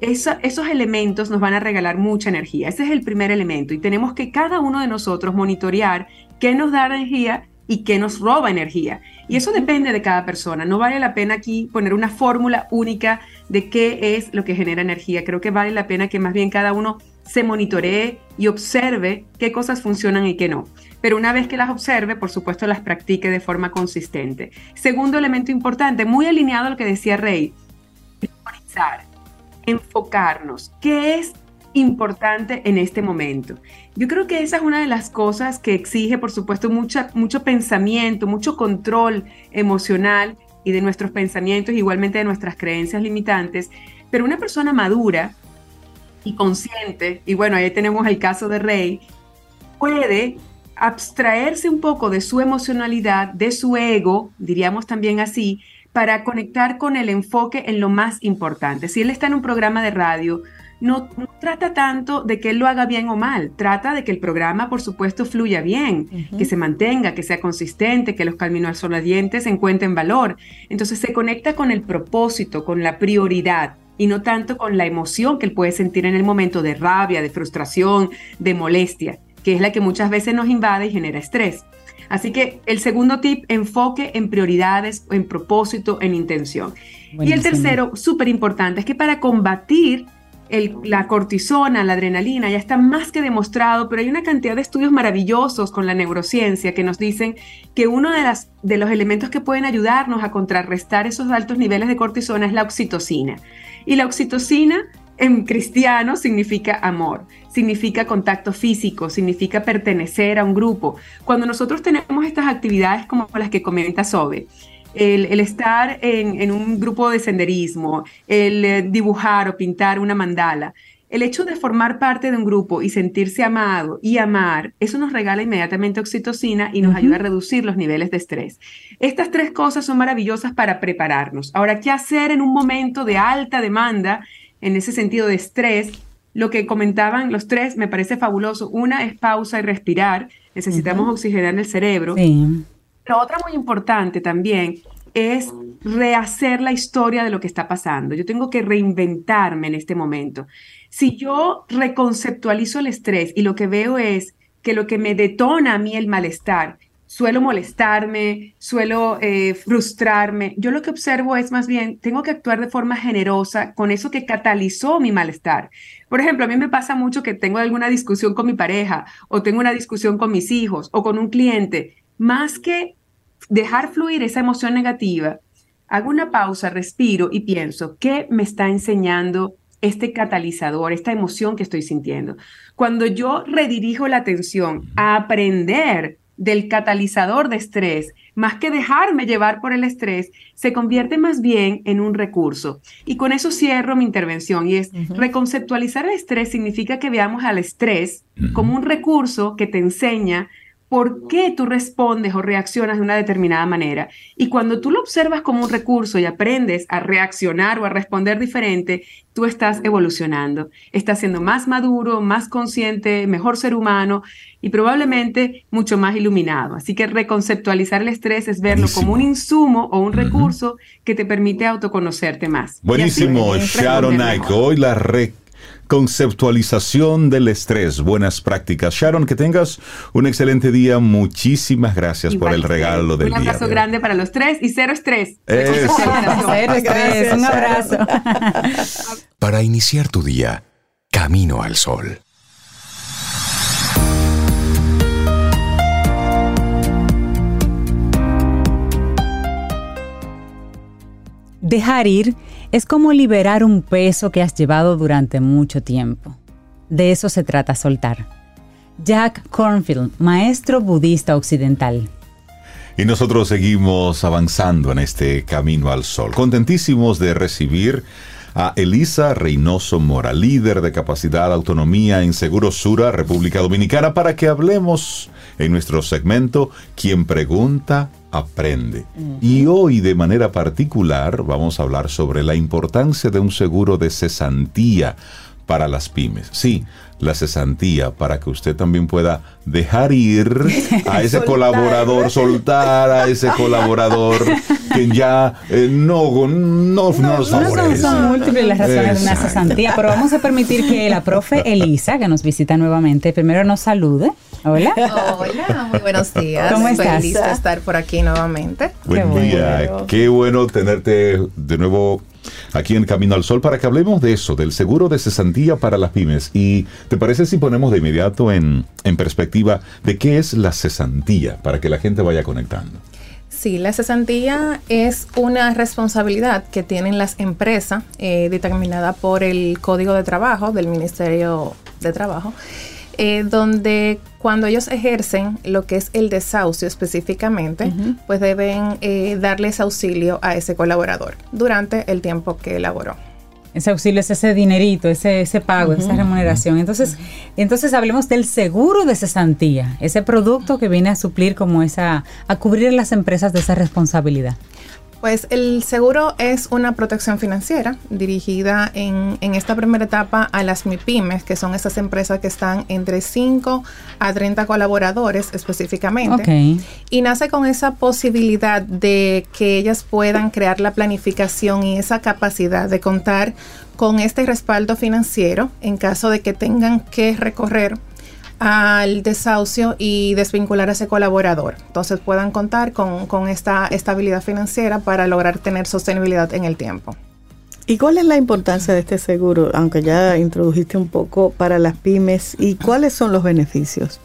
esos elementos nos van a regalar mucha energía. Ese es el primer elemento y tenemos que cada uno de nosotros monitorear qué nos da energía y qué nos roba energía. Y eso depende de cada persona. No vale la pena aquí poner una fórmula única de qué es lo que genera energía. Creo que vale la pena que más bien cada uno se monitoree y observe qué cosas funcionan y qué no. Pero una vez que las observe, por supuesto, las practique de forma consistente. Segundo elemento importante, muy alineado a lo que decía Rey, priorizar enfocarnos. ¿Qué es importante en este momento? Yo creo que esa es una de las cosas que exige, por supuesto, mucha, mucho pensamiento, mucho control emocional y de nuestros pensamientos, igualmente de nuestras creencias limitantes. Pero una persona madura y consciente, y bueno, ahí tenemos el caso de Rey, puede abstraerse un poco de su emocionalidad, de su ego, diríamos también así, para conectar con el enfoque en lo más importante. Si él está en un programa de radio, no, trata tanto de que él lo haga bien o mal, trata de que el programa, por supuesto, fluya bien, que se mantenga, que sea consistente, que los caminos dientes encuentren valor. Entonces se conecta con el propósito, con la prioridad y no tanto con la emoción que él puede sentir en el momento de rabia, de frustración, de molestia, que es la que muchas veces nos invade y genera estrés. Así que el segundo tip, enfoque en prioridades, en propósito, en intención. Y el tercero, súper importante, es que para combatir la cortisona, la adrenalina, ya está más que demostrado, pero hay una cantidad de estudios maravillosos con la neurociencia que nos dicen que uno de, las, de los elementos que pueden ayudarnos a contrarrestar esos altos niveles de cortisona es la oxitocina. Y la oxitocina en cristiano significa amor, significa contacto físico, significa pertenecer a un grupo. Cuando nosotros tenemos estas actividades como las que comenta Sobe, el, estar en, un grupo de senderismo, el eh, dibujar o pintar una mandala, el hecho de formar parte de un grupo y sentirse amado y amar, eso nos regala inmediatamente oxitocina y nos ayuda a reducir los niveles de estrés. Estas tres cosas son maravillosas para prepararnos. Ahora, ¿qué hacer en un momento de alta demanda en ese sentido de estrés, lo que comentaban los tres me parece fabuloso. Una es pausa y respirar. Necesitamos oxigenar el cerebro. Sí. La otra muy importante también es rehacer la historia de lo que está pasando. Yo tengo que reinventarme en este momento. Si yo reconceptualizo el estrés y lo que veo es que lo que me detona a mí el malestar suelo molestarme, suelo eh, frustrarme. Yo lo que observo es más bien, tengo que actuar de forma generosa con eso que catalizó mi malestar. Por ejemplo, a mí me pasa mucho que tengo alguna discusión con mi pareja o tengo una discusión con mis hijos o con un cliente. Más que dejar fluir esa emoción negativa, hago una pausa, respiro y pienso, ¿qué me está enseñando este catalizador, esta emoción que estoy sintiendo? Cuando yo redirijo la atención a aprender del catalizador de estrés, más que dejarme llevar por el estrés, se convierte más bien en un recurso. Y con eso cierro mi intervención y es reconceptualizar el estrés significa que veamos al estrés como un recurso que te enseña por qué tú respondes o reaccionas de una determinada manera. Y cuando tú lo observas como un recurso y aprendes a reaccionar o a responder diferente, tú estás evolucionando, estás siendo más maduro, más consciente, mejor ser humano y probablemente mucho más iluminado. Así que reconceptualizar el estrés es verlo como un insumo o un recurso que te permite autoconocerte más. Buenísimo, Sharon Nike. Hoy la re conceptualización del estrés, buenas prácticas. Sharon, que tengas un excelente día. Muchísimas gracias por el regalo del día. Un abrazo grande para los tres y cero estrés. Cero estrés. [laughs] Un abrazo. Para iniciar tu día, camino al sol. Dejar ir es como liberar un peso que has llevado durante mucho tiempo. De eso se trata soltar. Jack Cornfield, maestro budista occidental. Y nosotros seguimos avanzando en este camino al sol, contentísimos de recibir a Elisa Reynoso Mora, líder de capacidad autonomía en Seguro Sura, República Dominicana, para que hablemos en nuestro segmento Quien pregunta aprende. Y hoy de manera particular vamos a hablar sobre la importancia de un seguro de cesantía para las pymes. Sí, la cesantía para que usted también pueda dejar ir a [laughs] ese colaborador, soltar a ese colaborador [laughs] quien ya eh, no, no, no, nos favorece. Son, múltiples las razones de una cesantía, pero vamos a permitir que la profe Elisa, que nos visita nuevamente, primero nos salude. Hola. Hola, muy buenos días. ¿Cómo estás? Feliz de estar por aquí nuevamente. Buen día. Qué bueno tenerte de nuevo aquí en Camino al Sol para que hablemos de eso, del seguro de cesantía para las pymes. ¿Y te parece si ponemos de inmediato en, en perspectiva de qué es la cesantía para que la gente vaya conectando? Sí, la cesantía es una responsabilidad que tienen las empresas eh, determinada por el Código de Trabajo del Ministerio de Trabajo eh, donde cuando ellos ejercen lo que es el desahucio específicamente, pues deben eh, darles auxilio a ese colaborador durante el tiempo que elaboró. Ese auxilio es ese dinerito, ese, ese pago, esa remuneración. Entonces, entonces hablemos del seguro de cesantía, ese producto que viene a suplir como esa, a cubrir las empresas de esa responsabilidad. Pues el seguro es una protección financiera dirigida en, en, esta primera etapa a las MIPIMES, que son esas empresas que están entre 5 a 30 colaboradores específicamente. Y nace con esa posibilidad de que ellas puedan crear la planificación y esa capacidad de contar con este respaldo financiero en caso de que tengan que recorrer al desahucio y desvincular a ese colaborador. Entonces puedan contar con, esta estabilidad financiera para lograr tener sostenibilidad en el tiempo. ¿Y cuál es la importancia de este seguro? Aunque ya introdujiste un poco para las pymes. ¿Y cuáles son los beneficios?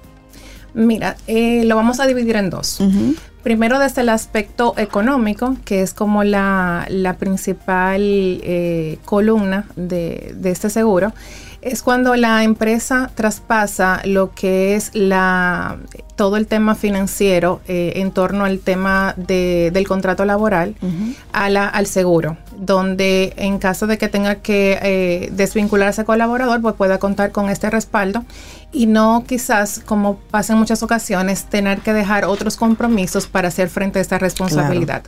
Mira, eh, lo vamos a dividir en dos. Primero desde el aspecto económico, que es como la, principal eh, columna de, de este seguro es cuando la empresa traspasa lo que es la todo el tema financiero eh, en torno al tema del contrato laboral a la, al seguro, donde en caso de que tenga que eh, desvincularse colaborador, pues pueda contar con este respaldo y no quizás, como pasa en muchas ocasiones, tener que dejar otros compromisos para hacer frente a esta responsabilidad.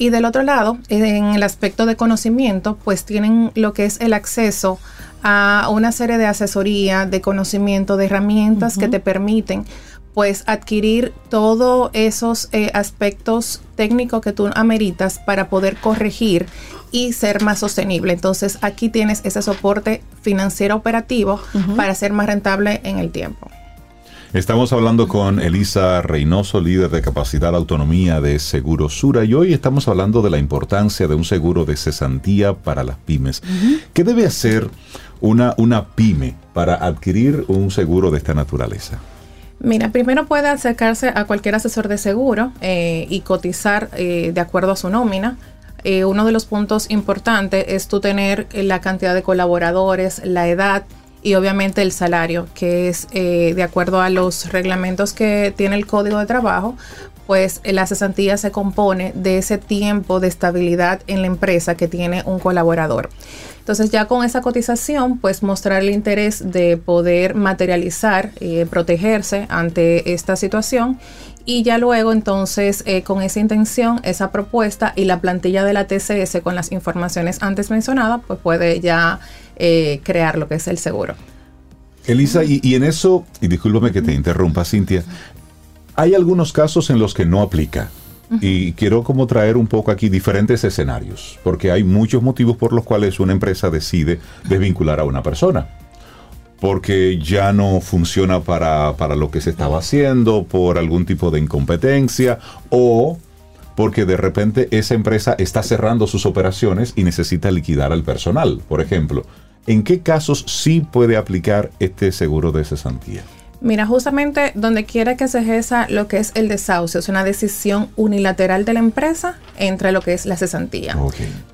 Y del otro lado, en el aspecto de conocimiento, pues tienen lo que es el acceso a una serie de asesoría, de conocimiento, de herramientas que te permiten pues adquirir todos esos eh, aspectos técnicos que tú ameritas para poder corregir y ser más sostenible. Entonces aquí tienes ese soporte financiero operativo para ser más rentable en el tiempo. Estamos hablando con Elisa Reynoso, líder de capacidad autonomía de Seguro Sura, y hoy estamos hablando de la importancia de un seguro de cesantía para las pymes. ¿Qué debe hacer una, una pyme para adquirir un seguro de esta naturaleza? Mira, primero puede acercarse a cualquier asesor de seguro eh, y cotizar eh, de acuerdo a su nómina. Eh, uno de los puntos importantes es tú tener la cantidad de colaboradores, la edad, y obviamente el salario, que es de acuerdo a los reglamentos que tiene el Código de Trabajo, pues la cesantía se compone de ese tiempo de estabilidad en la empresa que tiene un colaborador. Entonces ya con esa cotización, pues mostrar el interés de poder materializar, y eh, protegerse ante esta situación y ya luego entonces eh, con esa intención, esa propuesta y la plantilla de la TCS con las informaciones antes mencionadas, pues puede ya eh, crear lo que es el seguro. Elisa, y, en eso, y discúlpame que te interrumpa, Cintia, hay algunos casos en los que no aplica. Y quiero como traer un poco aquí diferentes escenarios, porque hay muchos motivos por los cuales una empresa decide desvincular a una persona porque ya no funciona para, lo que se estaba haciendo, por algún tipo de incompetencia o porque de repente esa empresa está cerrando sus operaciones y necesita liquidar al personal, por ejemplo. ¿En qué casos sí puede aplicar este seguro de cesantía? Mira, justamente donde quiera que se ejerza lo que es el desahucio, es una decisión unilateral de la empresa entre lo que es la cesantía.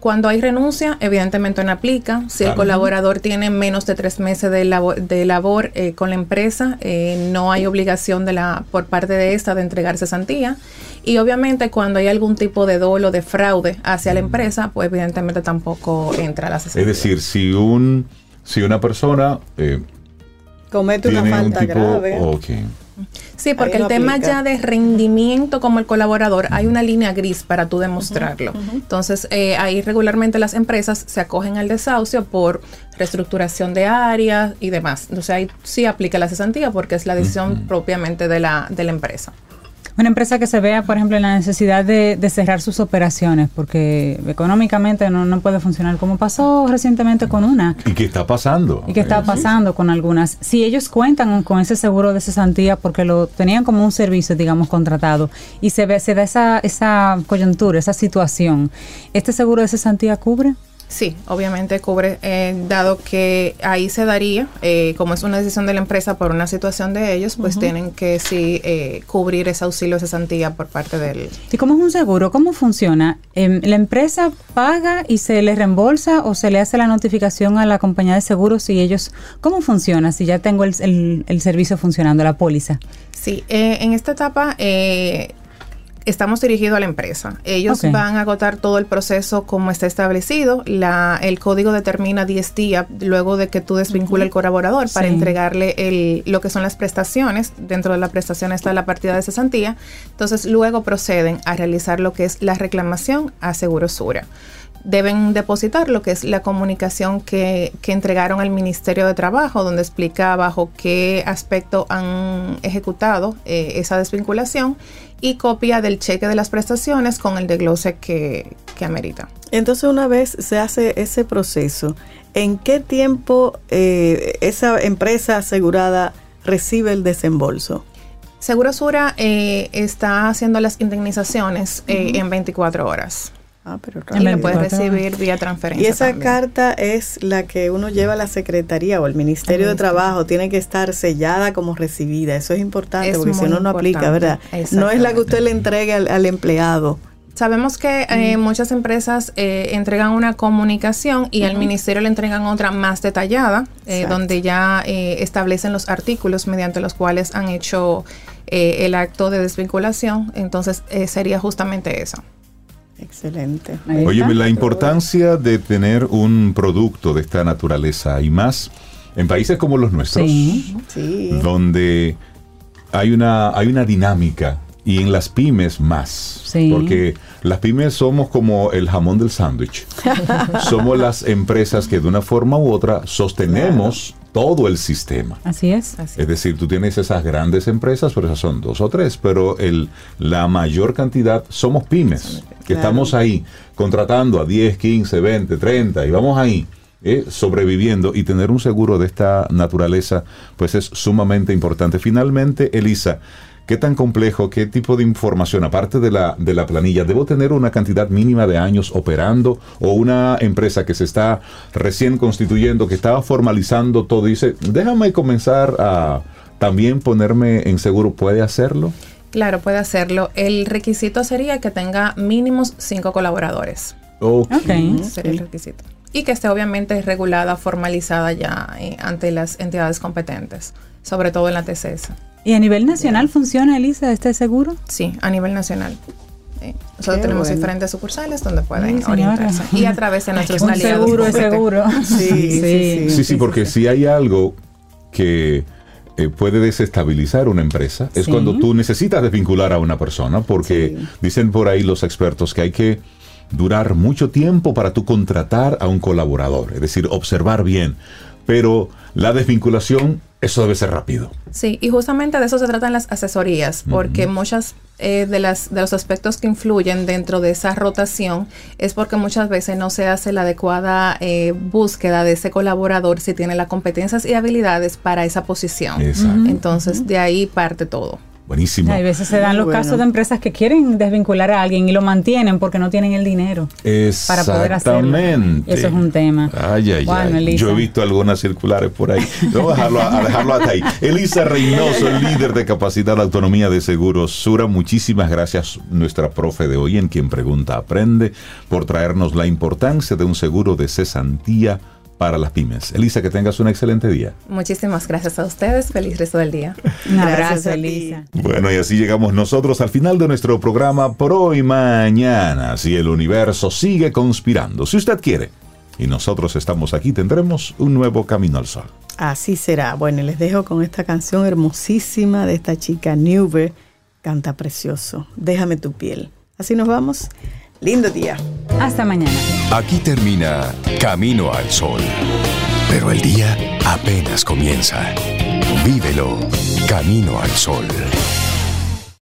Cuando hay renuncia, evidentemente no aplica. Si el colaborador tiene menos de tres meses de labor, de labor eh, con la empresa, eh, no hay obligación de la, por parte de esta de entregar cesantía. Y obviamente cuando hay algún tipo de dolo, de fraude hacia la empresa, pues evidentemente tampoco entra la cesantía. Es decir, si un si una persona eh, comete una falta grave. Sí, porque el tema ya de rendimiento como el colaborador, hay una línea gris para tú demostrarlo. Entonces, eh, ahí regularmente las empresas se acogen al desahucio por reestructuración de áreas y demás. Entonces, ahí sí aplica la cesantía porque es la decisión propiamente de la, de la empresa. Una empresa que se vea, por ejemplo, en la necesidad de, cerrar sus operaciones, porque económicamente no, no, puede funcionar como pasó recientemente con una. ¿Y qué está pasando? ¿Y qué está pasando con algunas? Si ellos cuentan con ese seguro de cesantía porque lo tenían como un servicio, digamos, contratado, y se, ve, se da esa, esa coyuntura, esa situación, ¿este seguro de cesantía cubre? Sí, obviamente cubre, eh, dado que ahí se daría, eh, como es una decisión de la empresa por una situación de ellos, pues tienen que sí eh, cubrir ese auxilio de cesantía por parte del... ¿Y cómo es un seguro? ¿Cómo funciona? Em, ¿La empresa paga y se le reembolsa o se le hace la notificación a la compañía de seguros y ellos... ¿Cómo funciona si ya tengo el, el servicio funcionando, la póliza? Sí, en esta etapa estamos dirigidos a la empresa. Ellos van a agotar todo el proceso como está establecido. La, el código determina 10 días luego de que tú desvincules el colaborador para entregarle el, lo que son las prestaciones. Dentro de la prestación está la partida de cesantía. Entonces luego proceden a realizar lo que es la reclamación a Segurosura deben depositar lo que es la comunicación que, que, entregaron al Ministerio de Trabajo, donde explica bajo qué aspecto han ejecutado eh, esa desvinculación y copia del cheque de las prestaciones con el desglose que, que amerita. Entonces, una vez se hace ese proceso, ¿en qué tiempo eh, esa empresa asegurada recibe el desembolso? Segurosura eh, está haciendo las indemnizaciones en 24 horas. Ah, pero Y la puedes recibir vía transferencia. Y esa carta es la que uno lleva a la Secretaría o el Ministerio de Trabajo, tiene que estar sellada como recibida. Eso es importante porque si no, no aplica, ¿verdad? No es la que usted le entregue al, empleado. Sabemos que eh, muchas empresas eh, entregan una comunicación y al ministerio le entregan otra más detallada, eh, donde ya establecen los artículos mediante los cuales han hecho el acto de desvinculación. Entonces sería justamente eso. Excelente. Oye, la importancia de tener un producto de esta naturaleza y más en países como los nuestros, donde hay una, hay una dinámica y en las pymes más. Porque las pymes somos como el jamón del sándwich. [laughs] somos las empresas que de una forma u otra sostenemos todo el sistema. Así es. es decir, tú tienes esas grandes empresas, pero esas son dos o tres, pero el, la mayor cantidad somos pymes, que estamos ahí contratando a 10, 15, 20, 30 y vamos ahí. Eh, sobreviviendo y tener un seguro de esta naturaleza, pues es sumamente importante. Finalmente, Elisa, ¿Qué tan complejo, qué tipo de información, aparte de la, de la planilla, debo tener una cantidad mínima de años operando o una empresa que se está recién constituyendo, que está formalizando todo, dice, déjame comenzar a también ponerme en seguro, ¿puede hacerlo? Claro, puede hacerlo. El requisito sería que tenga mínimos cinco colaboradores. Ok. Sería el requisito. Y que esté obviamente regulada, formalizada ya eh, ante las entidades competentes, sobre todo en la TCS. ¿Y a nivel nacional funciona, Elisa, este seguro? Sí, a nivel nacional. Nosotros tenemos diferentes sucursales donde pueden orientarse. Y a [laughs] través de nuestros aliados. Seguro es seguro. [laughs] Sí sí, sí, sí, porque si hay algo que eh, puede desestabilizar una empresa es cuando tú necesitas desvincular a una persona, porque dicen por ahí los expertos que hay que durar mucho tiempo para tú contratar a un colaborador, es decir, observar bien. Pero la desvinculación eso debe ser rápido. Sí, y justamente de eso se tratan las asesorías, porque muchas eh, de, las, de los aspectos que influyen dentro de esa rotación es porque muchas veces no se hace la adecuada eh, búsqueda de ese colaborador si tiene las competencias y habilidades para esa posición. Entonces, de ahí parte todo. Buenísimo. Hay veces se dan los casos de empresas que quieren desvincular a alguien y lo mantienen porque no tienen el dinero para poder hacerlo. Eso es un tema. Ay, ay, ay. Yo he visto algunas circulares por ahí. Vamos a dejarlo, a dejarlo hasta ahí. [laughs] Elisa Reynoso, líder de capacidad de autonomía de seguros Sura, muchísimas gracias, nuestra profe de hoy, en quien pregunta aprende, por traernos la importancia de un seguro de cesantía para las pymes. Elisa, que tengas un excelente día. Muchísimas gracias a ustedes. Feliz resto del día. Un abrazo, Elisa. Bueno, y así llegamos nosotros al final de nuestro programa por hoy mañana. Si el universo sigue conspirando, si usted quiere, y nosotros estamos aquí, tendremos un nuevo camino al sol. Así será. Bueno, les dejo con esta canción hermosísima de esta chica Newber. Canta precioso. Déjame tu piel. Así nos vamos. Lindo día. Hasta mañana. Aquí termina Camino al Sol. Pero el día apenas comienza. Vívelo. Camino al Sol.